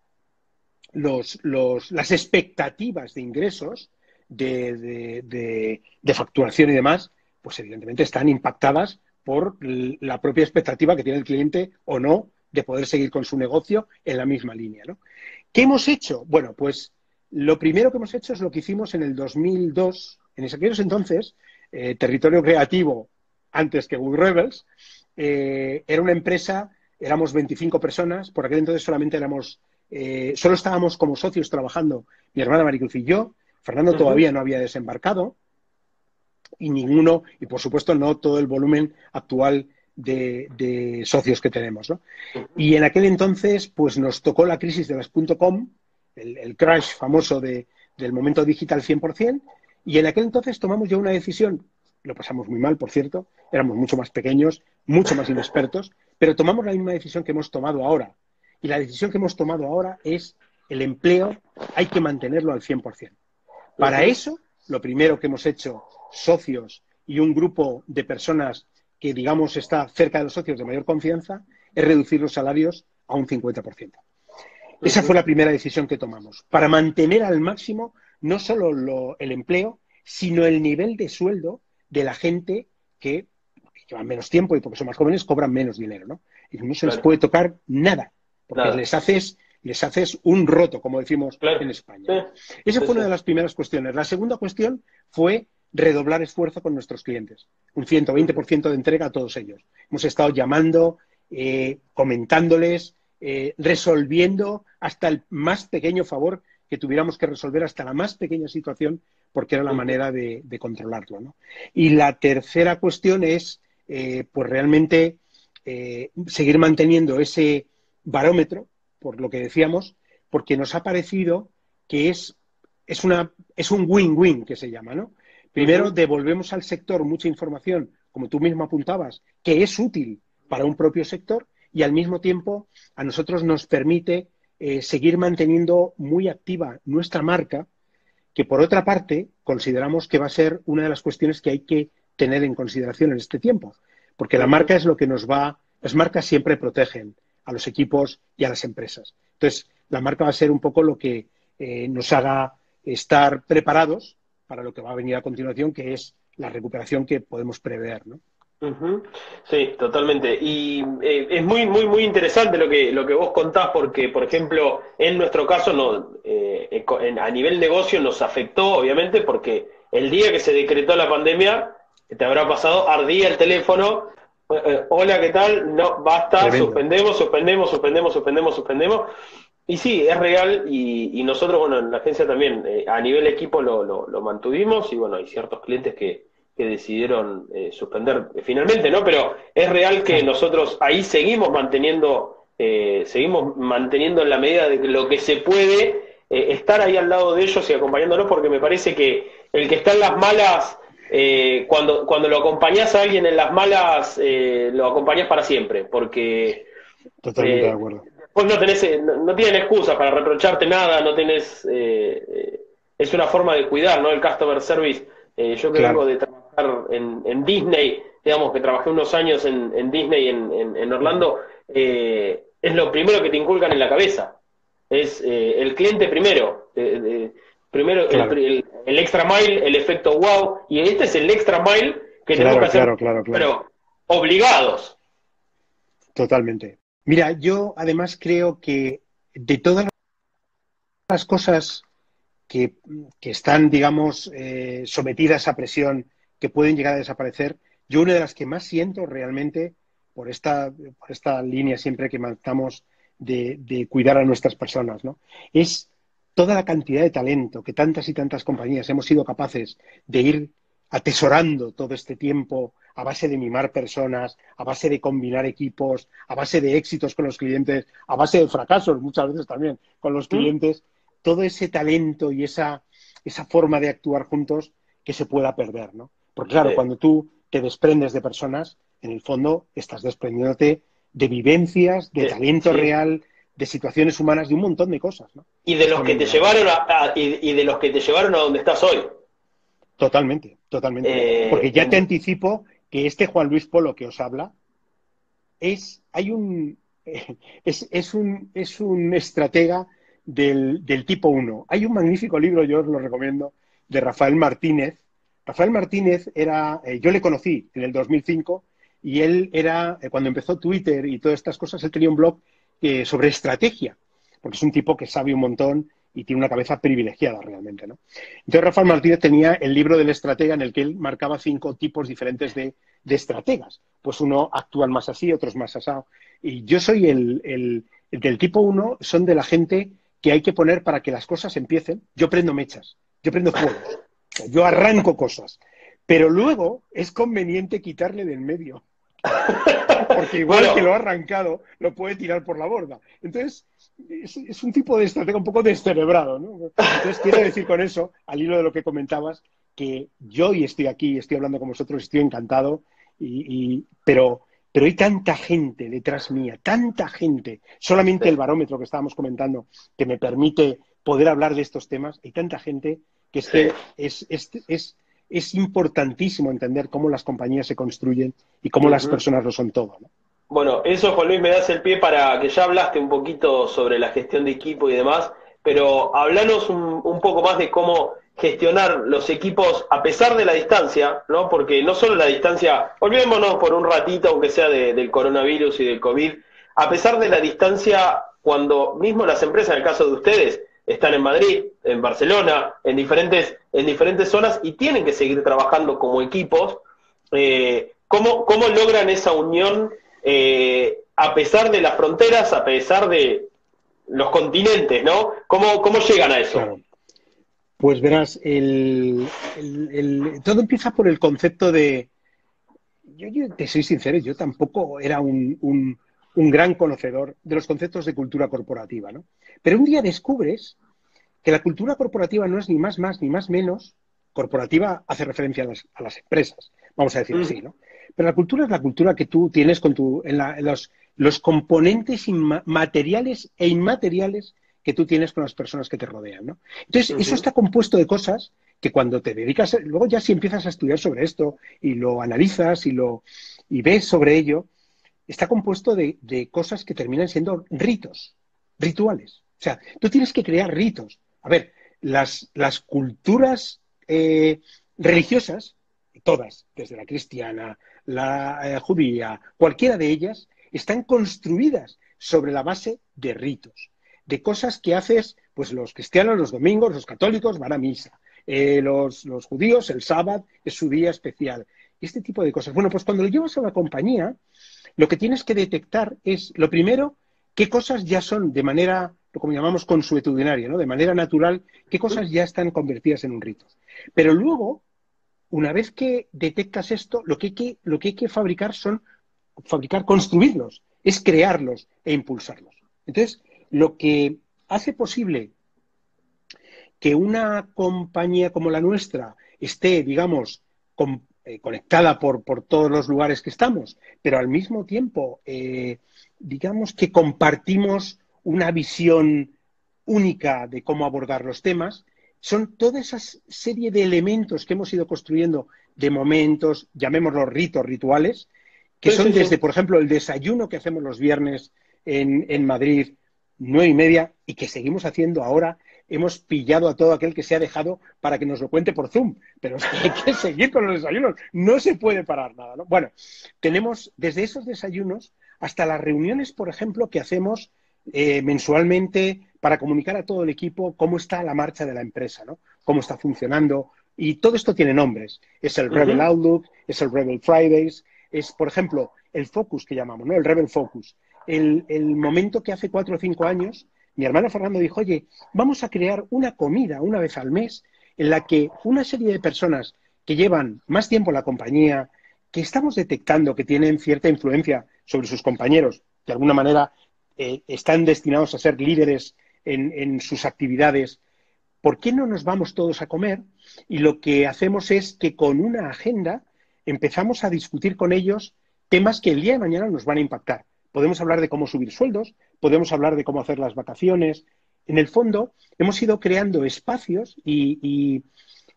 las expectativas de ingresos, de, facturación y demás, pues evidentemente están impactadas por la propia expectativa que tiene el cliente o no de poder seguir con su negocio en la misma línea. ¿no? ¿Qué hemos hecho? Bueno, pues lo primero que hemos hecho es lo que hicimos en el 2002. En aquellos entonces, eh, Territorio Creativo antes que Google Rebels, eh, era una empresa, éramos 25 personas, por aquel entonces solamente éramos, eh, solo estábamos como socios trabajando mi hermana Maricruz y yo, Fernando todavía no había desembarcado y ninguno, y por supuesto no todo el volumen actual de, socios que tenemos. Y en aquel entonces, pues nos tocó la crisis de las .com, el, el crash famoso de, del momento digital 100%, y en aquel entonces tomamos ya una decisión lo pasamos muy mal, por cierto, éramos mucho más pequeños, mucho más inexpertos, pero tomamos la misma decisión que hemos tomado ahora. Y la decisión que hemos tomado ahora es el empleo hay que mantenerlo al 100%. Para eso, lo primero que hemos hecho, socios y un grupo de personas que, digamos, está cerca de los socios de mayor confianza, es reducir los salarios a un 50%. Esa fue la primera decisión que tomamos, para mantener al máximo no solo el empleo, sino el nivel de sueldo de la gente que, llevan menos tiempo y porque son más jóvenes cobran menos dinero, ¿no? Y no se les puede tocar nada, porque les haces les haces un roto, como decimos en España. Esa fue una de las primeras cuestiones. La segunda cuestión fue redoblar esfuerzo con nuestros clientes. Un 120% de entrega a todos ellos. Hemos estado llamando, eh, comentándoles, eh, resolviendo hasta el más pequeño favor que tuviéramos que resolver, hasta la más pequeña situación porque era la manera de, controlarlo. ¿no? Y la tercera cuestión es, eh, pues realmente, seguir manteniendo ese barómetro, por lo que decíamos, porque nos ha parecido que es, es, una, es un win-win que se llama, ¿no? Primero, devolvemos al sector mucha información, como tú mismo apuntabas, que es útil para un propio sector y al mismo tiempo a nosotros nos permite eh, seguir manteniendo muy activa nuestra marca, que por otra parte consideramos que va a ser una de las cuestiones que hay que tener en consideración en este tiempo, porque la marca es lo que nos va, las marcas siempre protegen a los equipos y a las empresas. Entonces, la marca va a ser un poco lo que eh, nos haga estar preparados para lo que va a venir a continuación, que es la recuperación que podemos prever, ¿no? Sí, totalmente. Y eh, es muy, muy, muy interesante lo que, lo que vos contás, porque, por ejemplo, en nuestro caso, no, eh, a nivel negocio nos afectó, obviamente, porque el día que se decretó la pandemia, te habrá pasado, ardía el teléfono. Eh, hola, ¿qué tal? No, basta, suspendemos, suspendemos, suspendemos, suspendemos, suspendemos. Y sí, es real y, nosotros, bueno, en la agencia también, eh, a nivel equipo lo, lo, mantuvimos y bueno, hay ciertos clientes que, que decidieron eh, suspender finalmente, ¿no? Pero es real que nosotros ahí seguimos manteniendo, eh, seguimos manteniendo en la medida de lo que se puede estar ahí al lado de ellos y acompañándolos porque me parece que el que está en las malas, cuando, cuando lo acompañas a alguien en las malas, lo acompañas para siempre, porque... Totalmente de acuerdo pues no tenés, eh, no, tienen excusa para reprocharte nada, no tenés, eh, eh, es una forma de cuidar, ¿no? El customer service. yo que vengo de trabajar en, Disney, digamos que trabajé unos años en, Disney en, en Orlando, es lo primero que te inculcan en la cabeza. Es el cliente primero. primero el, extra mile, el efecto wow, y este es el extra mile que tenemos que hacer, pero obligados. Totalmente. Mira, yo además creo que de todas las cosas que, están, digamos, eh, sometidas a presión, que pueden llegar a desaparecer, yo una de las que más siento realmente por esta, por esta línea siempre que marcamos de, de cuidar a nuestras personas, ¿no? Es toda la cantidad de talento que tantas y tantas compañías hemos sido capaces de ir atesorando todo este tiempo a base de mimar personas, a base de combinar equipos, a base de éxitos con los clientes, a base de fracasos muchas veces también con los mm. clientes, todo ese talento y esa, esa forma de actuar juntos que se pueda perder, ¿no? Porque claro, cuando tú te desprendes de personas, en el fondo estás desprendiéndote de vivencias, de talento real, de situaciones humanas, de un montón de cosas, ¿no? Y de los que te llevaron a, y, de los que te llevaron a donde estás hoy. Totalmente, totalmente. Eh, Porque ya te anticipo que este Juan Luis Polo que os habla es, hay un, [LAUGHS] es, un, es un estratega del, tipo 1. Hay un magnífico libro, yo os lo recomiendo, de Rafael Martínez. Rafael Martínez era, eh, yo le conocí en el 2005 y él era, eh, cuando empezó Twitter y todas estas cosas, él tenía un blog eh, sobre estrategia, porque es un tipo que sabe un montón y tiene una cabeza privilegiada realmente, ¿no? Entonces Rafael Martínez tenía el libro del estratega en el que él marcaba cinco tipos diferentes de, estrategas. Pues uno actúan más así, otros más asado. Y yo soy el, del tipo uno, son de la gente que hay que poner para que las cosas empiecen. Yo prendo mechas, yo prendo fuego, yo arranco cosas. Pero luego es conveniente quitarle del medio. Porque igual que lo ha arrancado, lo puede tirar por la borda. Entonces, es, un tipo de estrategia un poco descerebrado, ¿no? Entonces, quiero decir con eso, al hilo de lo que comentabas, que yo hoy estoy aquí, estoy hablando con vosotros, estoy encantado, y, pero, pero hay tanta gente detrás mía, tanta gente, solamente el barómetro que estábamos comentando, que me permite poder hablar de estos temas, hay tanta gente que es, es, es, es, importantísimo entender cómo las compañías se construyen y cómo las personas lo son todo. ¿no? Bueno, eso, Juan Luis, me das el pie para que ya hablaste un poquito sobre la gestión de equipo y demás, pero hablanos un, poco más de cómo gestionar los equipos a pesar de la distancia, ¿no? Porque no solo la distancia, olvidémonos por un ratito, aunque sea del coronavirus y del COVID, a pesar de la distancia, cuando mismo las empresas, en el caso de ustedes, están en Madrid, en Barcelona, en diferentes, en diferentes zonas y tienen que seguir trabajando como equipos, eh, ¿cómo, ¿cómo logran esa unión eh, a pesar de las fronteras, a pesar de los continentes, ¿no? ¿Cómo, cómo llegan a eso? Pues verás, todo empieza por el concepto de... Yo, te soy sincero, yo tampoco era un, un, gran conocedor de los conceptos de cultura corporativa, ¿no? Pero un día descubres que la cultura corporativa no es ni más más ni más menos corporativa hace referencia a las, empresas, vamos a decir mm. así, ¿no? Pero la cultura es la cultura que tú tienes con tu, en, los, los, componentes materiales e inmateriales que tú tienes con las personas que te rodean, ¿no? Entonces, eso está compuesto de cosas que cuando te dedicas, luego ya si empiezas a estudiar sobre esto y lo analizas y lo y ves sobre ello, está compuesto de, cosas que terminan siendo ritos, rituales. O sea, tú tienes que crear ritos. A ver, las, culturas eh, religiosas, todas, desde la cristiana, la eh, judía, cualquiera de ellas, están construidas sobre la base de ritos de cosas que haces, pues los cristianos los domingos, los católicos van a misa, eh, los, judíos el sábado es su día especial, este tipo de cosas. Bueno, pues cuando lo llevas a la compañía, lo que tienes que detectar es, lo primero, qué cosas ya son de manera, como llamamos consuetudinaria, ¿no? de manera natural, qué cosas ya están convertidas en un rito. Pero luego, una vez que detectas esto, lo que hay que, lo que, hay que fabricar son, fabricar, construirlos, es crearlos e impulsarlos. Entonces, lo que hace posible que una compañía como la nuestra esté, digamos, eh, conectada por, todos los lugares que estamos, pero al mismo tiempo, eh, digamos que compartimos una visión única de cómo abordar los temas, son toda esa serie de elementos que hemos ido construyendo de momentos, llamémoslos ritos, rituales, que son desde, por ejemplo, el desayuno que hacemos los viernes en, en Madrid nueve y media y que seguimos haciendo ahora. Hemos pillado a todo aquel que se ha dejado para que nos lo cuente por Zoom, pero [LAUGHS] es que hay que seguir con los desayunos. No se puede parar nada. ¿no? Bueno, tenemos desde esos desayunos hasta las reuniones, por ejemplo, que hacemos eh, mensualmente para comunicar a todo el equipo cómo está la marcha de la empresa, ¿no? cómo está funcionando. Y todo esto tiene nombres. Es el Rebel Outlook, es el Rebel Fridays, es, por ejemplo, el Focus que llamamos, ¿no? El Rebel Focus el, momento que hace cuatro o cinco años mi hermano Fernando dijo, oye, vamos a crear una comida una vez al mes en la que una serie de personas que llevan más tiempo en la compañía, que estamos detectando que tienen cierta influencia sobre sus compañeros, de alguna manera eh, están destinados a ser líderes en, en, sus actividades, ¿por qué no nos vamos todos a comer? Y lo que hacemos es que con una agenda empezamos a discutir con ellos temas que el día de mañana nos van a impactar podemos hablar de cómo subir sueldos, podemos hablar de cómo hacer las vacaciones. En el fondo, hemos ido creando espacios y,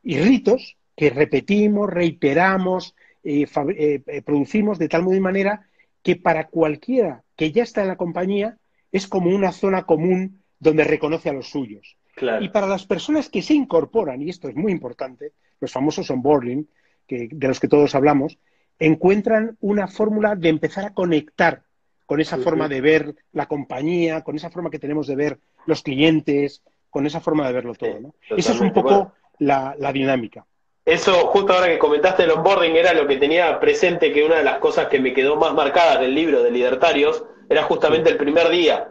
ritos que repetimos, reiteramos, eh, eh, eh, producimos de tal modo y manera que para cualquiera que ya está en la compañía es como una zona común donde reconoce a los suyos. Y para las personas que se incorporan, y esto es muy importante, los famosos onboarding, que, de los que todos hablamos, encuentran una fórmula de empezar a conectar con esa forma de ver la compañía, con esa forma que tenemos de ver los clientes, con esa forma de verlo todo. ¿no? Esa es un poco la, dinámica. Eso, justo ahora que comentaste el onboarding, era lo que tenía presente que una de las cosas que me quedó más marcada del libro de Libertarios era justamente el primer día.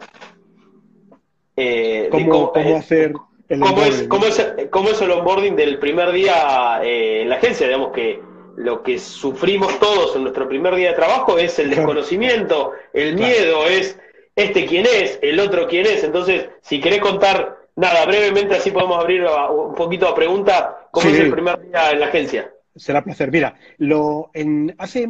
Eh, ¿Cómo, cómo, hacer el cómo es, cómo, es, cómo es el onboarding del primer día eh, en la agencia? Digamos que lo que sufrimos todos en nuestro primer día de trabajo es el desconocimiento, el miedo, es este quién es, el otro quién es. Entonces, si querés contar, nada, brevemente así podemos abrir un poquito a pregunta, ¿cómo es el primer día en la agencia? Será placer. Mira, lo, en, hace,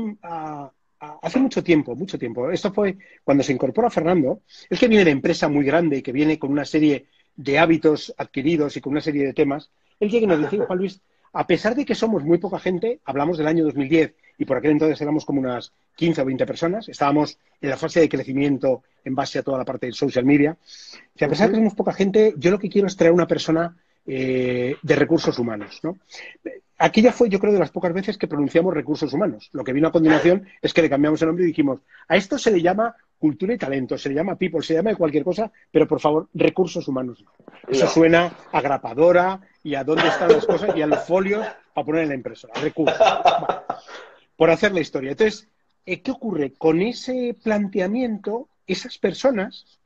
hace mucho tiempo, mucho tiempo, esto fue cuando se incorpora Fernando, es que viene de empresa muy grande y que viene con una serie de hábitos adquiridos y con una serie de temas, él llega y nos dice, Juan Luis, a pesar de que somos muy poca gente, hablamos del año 2010 y por aquel entonces éramos como unas 15 o 20 personas, estábamos en la fase de crecimiento en base a toda la parte de social media. Y a pesar de que somos poca gente, yo lo que quiero es traer una persona eh, de recursos humanos. ¿no? Aquí ya fue, yo creo, de las pocas veces que pronunciamos recursos humanos. Lo que vino a continuación es que le cambiamos el nombre y dijimos, a esto se le llama cultura y talento, se le llama people, se le llama cualquier cosa, pero por favor, recursos humanos. Eso suena agrapadora y a dónde están las cosas y a los folios para poner en la impresora, recursos. Por hacer la historia. Entonces, eh, ¿qué ocurre? Con ese planteamiento, esas personas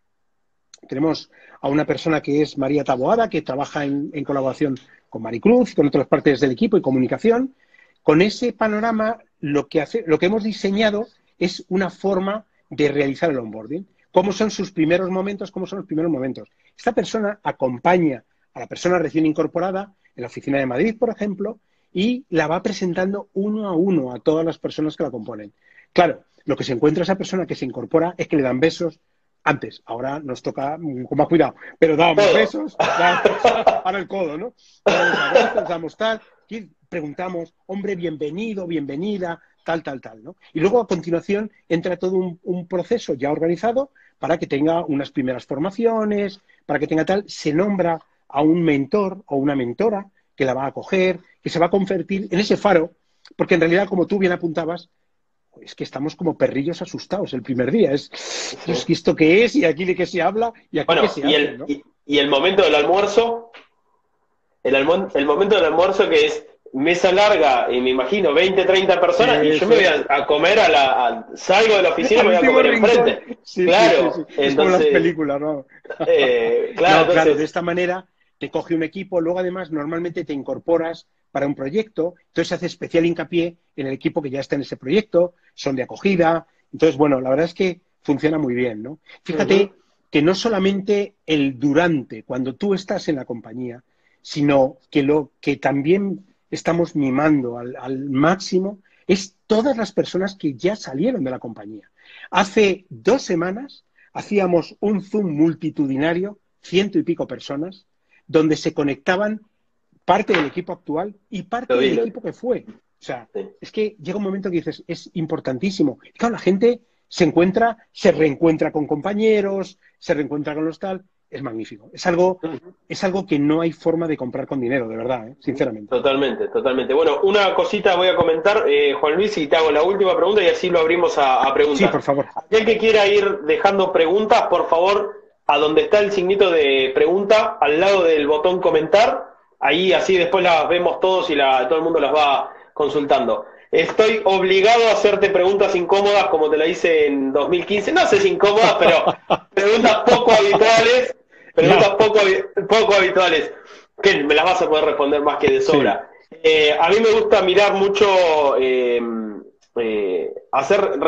tenemos a una persona que es María Taboada, que trabaja en, colaboración con Maricruz, con otras partes del equipo y comunicación. Con ese panorama, lo que, hace, lo que hemos diseñado es una forma de realizar el onboarding. ¿Cómo son sus primeros momentos? ¿Cómo son los primeros momentos? Esta persona acompaña a la persona recién incorporada en la oficina de Madrid, por ejemplo, y la va presentando uno a uno a todas las personas que la componen. Claro, lo que se encuentra esa persona que se incorpora es que le dan besos antes. Ahora nos toca con más cuidado, pero dábamos besos, para el codo, ¿no? Damos, damos tal, y preguntamos, hombre, bienvenido, bienvenida, tal, tal, tal, ¿no? Y luego a continuación entra todo un, proceso ya organizado para que tenga unas primeras formaciones, para que tenga tal, se nombra a un mentor o una mentora que la va a acoger, que se va a convertir en ese faro, porque en realidad, como tú bien apuntabas, es que estamos como perrillos asustados el primer día. Es, esto qué es? ¿Y aquí de qué se habla? ¿Y aquí qué se y el, y, el momento del almuerzo, el, el momento del almuerzo que es mesa larga y me imagino 20, 30 personas y yo me voy a, comer a la salgo de la oficina y me voy a comer enfrente. claro, es como las películas, ¿no? Eh, [LAUGHS] claro, claro, de esta manera te coge un equipo, luego además normalmente te incorporas para un proyecto, entonces hace especial hincapié en el equipo que ya está en ese proyecto, son de acogida, entonces bueno, la verdad es que funciona muy bien, ¿no? Fíjate que no solamente el durante, cuando tú estás en la compañía, sino que lo que también estamos mimando al, al máximo es todas las personas que ya salieron de la compañía. Hace dos semanas hacíamos un Zoom multitudinario, ciento y pico personas, donde se conectaban parte del equipo actual y parte del equipo que fue. O sea, es que llega un momento que dices, es importantísimo. Y claro, la gente se encuentra, se reencuentra con compañeros, se reencuentra con los tal es magnífico. Es algo, es algo que no hay forma de comprar con dinero, de verdad, ¿eh? sinceramente. Totalmente, totalmente. Bueno, una cosita voy a comentar, eh, Juan Luis, y te hago la última pregunta y así lo abrimos a, preguntas. Sí, por favor. Aquel que quiera ir dejando preguntas, por favor, a donde está el signito de pregunta, al lado del botón comentar, ahí así después las vemos todos y la, todo el mundo las va consultando. Estoy obligado a hacerte preguntas incómodas como te la hice en 2015. No sé si incómodas, pero [LAUGHS] preguntas poco habituales Preguntas poco, poco habituales, que me las vas a poder responder más que de sobra. Eh, a mí me gusta mirar mucho, eh, eh, hacer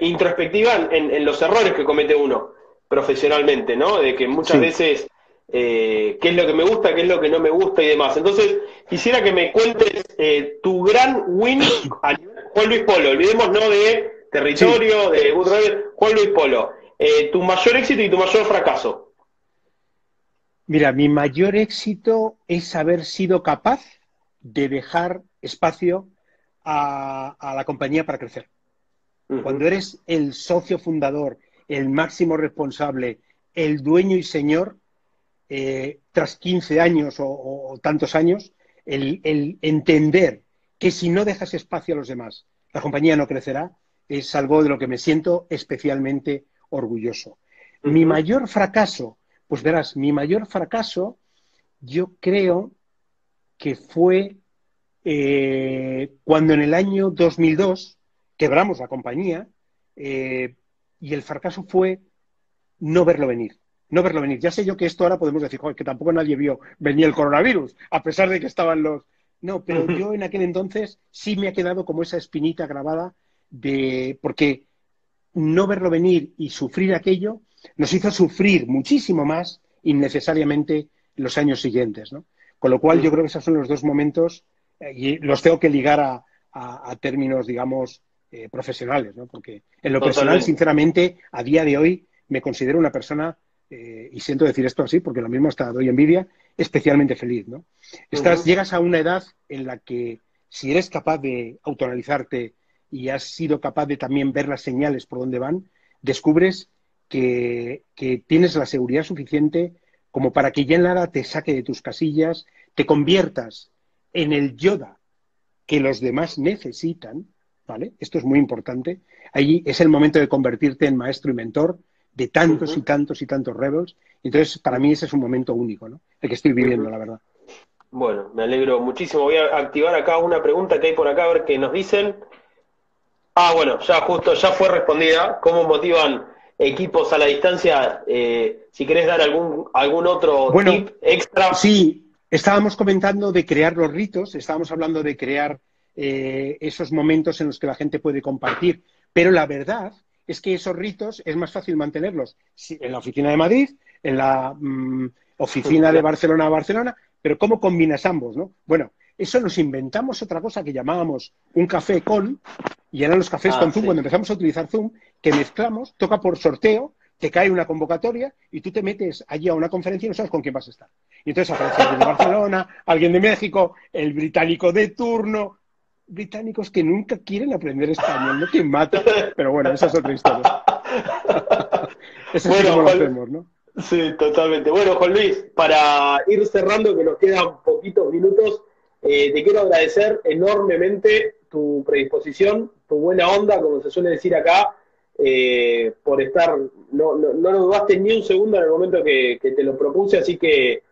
introspectiva en, los errores que comete uno profesionalmente, ¿no? De que muchas veces qué es lo que me gusta, qué es lo que no me gusta y demás. Entonces, quisiera que me cuentes tu gran win a Juan Luis Polo. Olvidemos no de territorio, de Good Juan Luis Polo. tu mayor éxito y tu mayor fracaso. Mira, mi mayor éxito es haber sido capaz de dejar espacio a, la compañía para crecer. Cuando eres el socio fundador, el máximo responsable, el dueño y señor, eh, tras 15 años o, tantos años, el, entender que si no dejas espacio a los demás, la compañía no crecerá, es algo de lo que me siento especialmente orgulloso. Mi mayor fracaso pues verás, mi mayor fracaso yo creo que fue eh, cuando en el año 2002 quebramos la compañía eh, y el fracaso fue no verlo venir. No verlo venir. Ya sé yo que esto ahora podemos decir que tampoco nadie vio venir el coronavirus, a pesar de que estaban los. No, pero yo en aquel entonces sí me ha quedado como esa espinita grabada de. porque no verlo venir y sufrir aquello nos hizo sufrir muchísimo más innecesariamente los años siguientes. ¿no? Con lo cual, yo creo que esos son los dos momentos eh, y los tengo que ligar a, términos, digamos, eh, profesionales, ¿no? porque en lo personal, sinceramente, a día de hoy me considero una persona, eh, y siento decir esto así porque lo mismo hasta doy envidia, especialmente feliz. ¿no? Estás, Llegas a una edad en la que si eres capaz de autoanalizarte y has sido capaz de también ver las señales por dónde van, descubres que, tienes la seguridad suficiente como para que ya en nada te saque de tus casillas, te conviertas en el Yoda que los demás necesitan, ¿vale? Esto es muy importante. Ahí es el momento de convertirte en maestro y mentor de tantos y tantos y tantos rebels. Entonces, para mí ese es un momento único, ¿no? El que estoy viviendo, la verdad. Bueno, me alegro muchísimo. Voy a activar acá una pregunta que hay por acá, a ver qué nos dicen. Ah, bueno, ya justo, ya fue respondida. ¿Cómo motivan equipos a la distancia, eh, si querés dar algún, algún otro Bueno, tip extra. Sí, estábamos comentando de crear los ritos, estábamos hablando de crear eh, esos momentos en los que la gente puede compartir, pero la verdad es que esos ritos es más fácil mantenerlos en la oficina de Madrid, en la mm, oficina de Barcelona a Barcelona, pero ¿cómo combinas ambos, no? Bueno, eso nos inventamos otra cosa que llamábamos un café con, y eran los cafés Ah, con Zoom, sí. cuando empezamos a utilizar Zoom, que mezclamos, toca por sorteo, te cae una convocatoria y tú te metes allí a una conferencia y no sabes con quién vas a estar. Y entonces aparece alguien de Barcelona, alguien de México, el británico de turno, británicos que nunca quieren aprender español, ¿no? Que mata. Pero bueno, esa es otra historia. [LAUGHS] Eso Bueno, como lo hacemos, ¿no? Sí, totalmente. Bueno, Juan Luis, para ir cerrando, que nos quedan poquitos minutos, eh, te quiero agradecer enormemente tu predisposición, tu buena onda, como se suele decir acá, eh, por estar, no, no, lo dudaste ni un segundo en el momento que, que te lo propuse, así que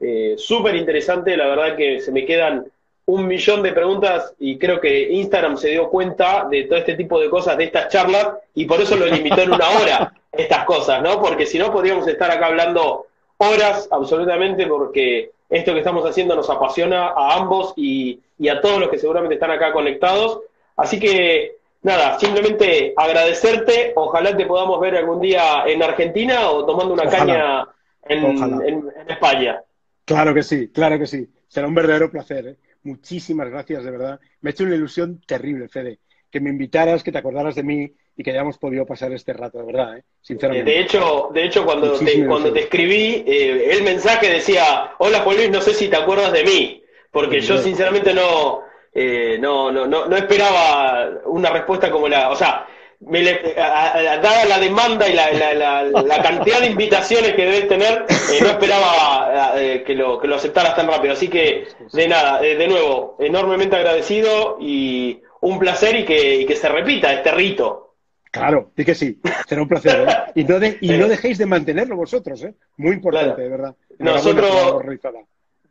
eh, súper interesante, la verdad que se me quedan un millón de preguntas y creo que Instagram se dio cuenta de todo este tipo de cosas, de estas charlas, y por eso lo limitó en una hora, estas cosas, ¿no? Porque si no podríamos estar acá hablando horas absolutamente, porque esto que estamos haciendo nos apasiona a ambos y, y a todos los que seguramente están acá conectados. Así que, nada, simplemente agradecerte, ojalá te podamos ver algún día en Argentina o tomando una Ojalá. caña en- en España. Claro que sí, claro que sí. Será un verdadero placer. ¿eh? Muchísimas gracias, de verdad. Me ha hecho una ilusión terrible, Fede, que me invitaras, que te acordaras de mí y que hayamos podido pasar este rato, de verdad, ¿eh? Eh, sinceramente. De hecho, de hecho cuando, te, cuando te escribí, eh, el mensaje decía, hola Juan Luis, no sé si te acuerdas de mí, porque yo Bien. sinceramente no, eh, no, no, no, no esperaba una respuesta como la, o sea, me le- a- a- dada la demanda y la, la, la, la cantidad de invitaciones que debes tener, eh, no esperaba eh, que, lo, que lo aceptaras tan rápido. Así que, de nada, eh, de nuevo, enormemente agradecido y un placer y que, y que se repita este rito. Claro, di que sí. Será un placer. ¿eh? Y, no de- y no dejéis de mantenerlo vosotros, ¿eh? Muy importante, Claro. de verdad. Nosotros-.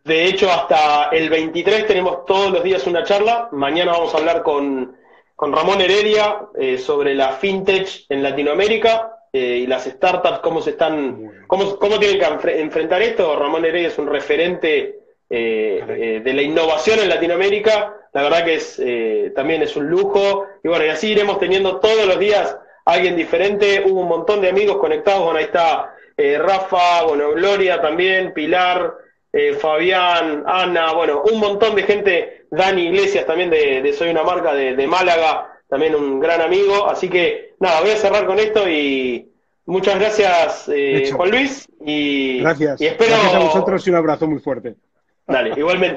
De hecho, hasta el 23 tenemos todos los días una charla. Mañana vamos a hablar con, con Ramón Heredia eh, sobre la fintech en Latinoamérica eh, y las startups, cómo se están, cómo, cómo tienen que enfre- enfrentar esto. Ramón Heredia es un referente eh, eh, de la innovación en Latinoamérica. La verdad que es eh, también es un lujo. Y bueno, y así iremos teniendo todos los días a alguien diferente. Hubo un montón de amigos conectados. Bueno, ahí está eh, Rafa, bueno, Gloria también, Pilar, eh, Fabián, Ana, bueno, un montón de gente, Dani Iglesias también de, de Soy una marca de, de Málaga, también un gran amigo, así que nada, voy a cerrar con esto y muchas gracias eh. Juan Luis y, Gracias. y espero... Gracias a vosotros y un abrazo muy fuerte. Dale, igualmente.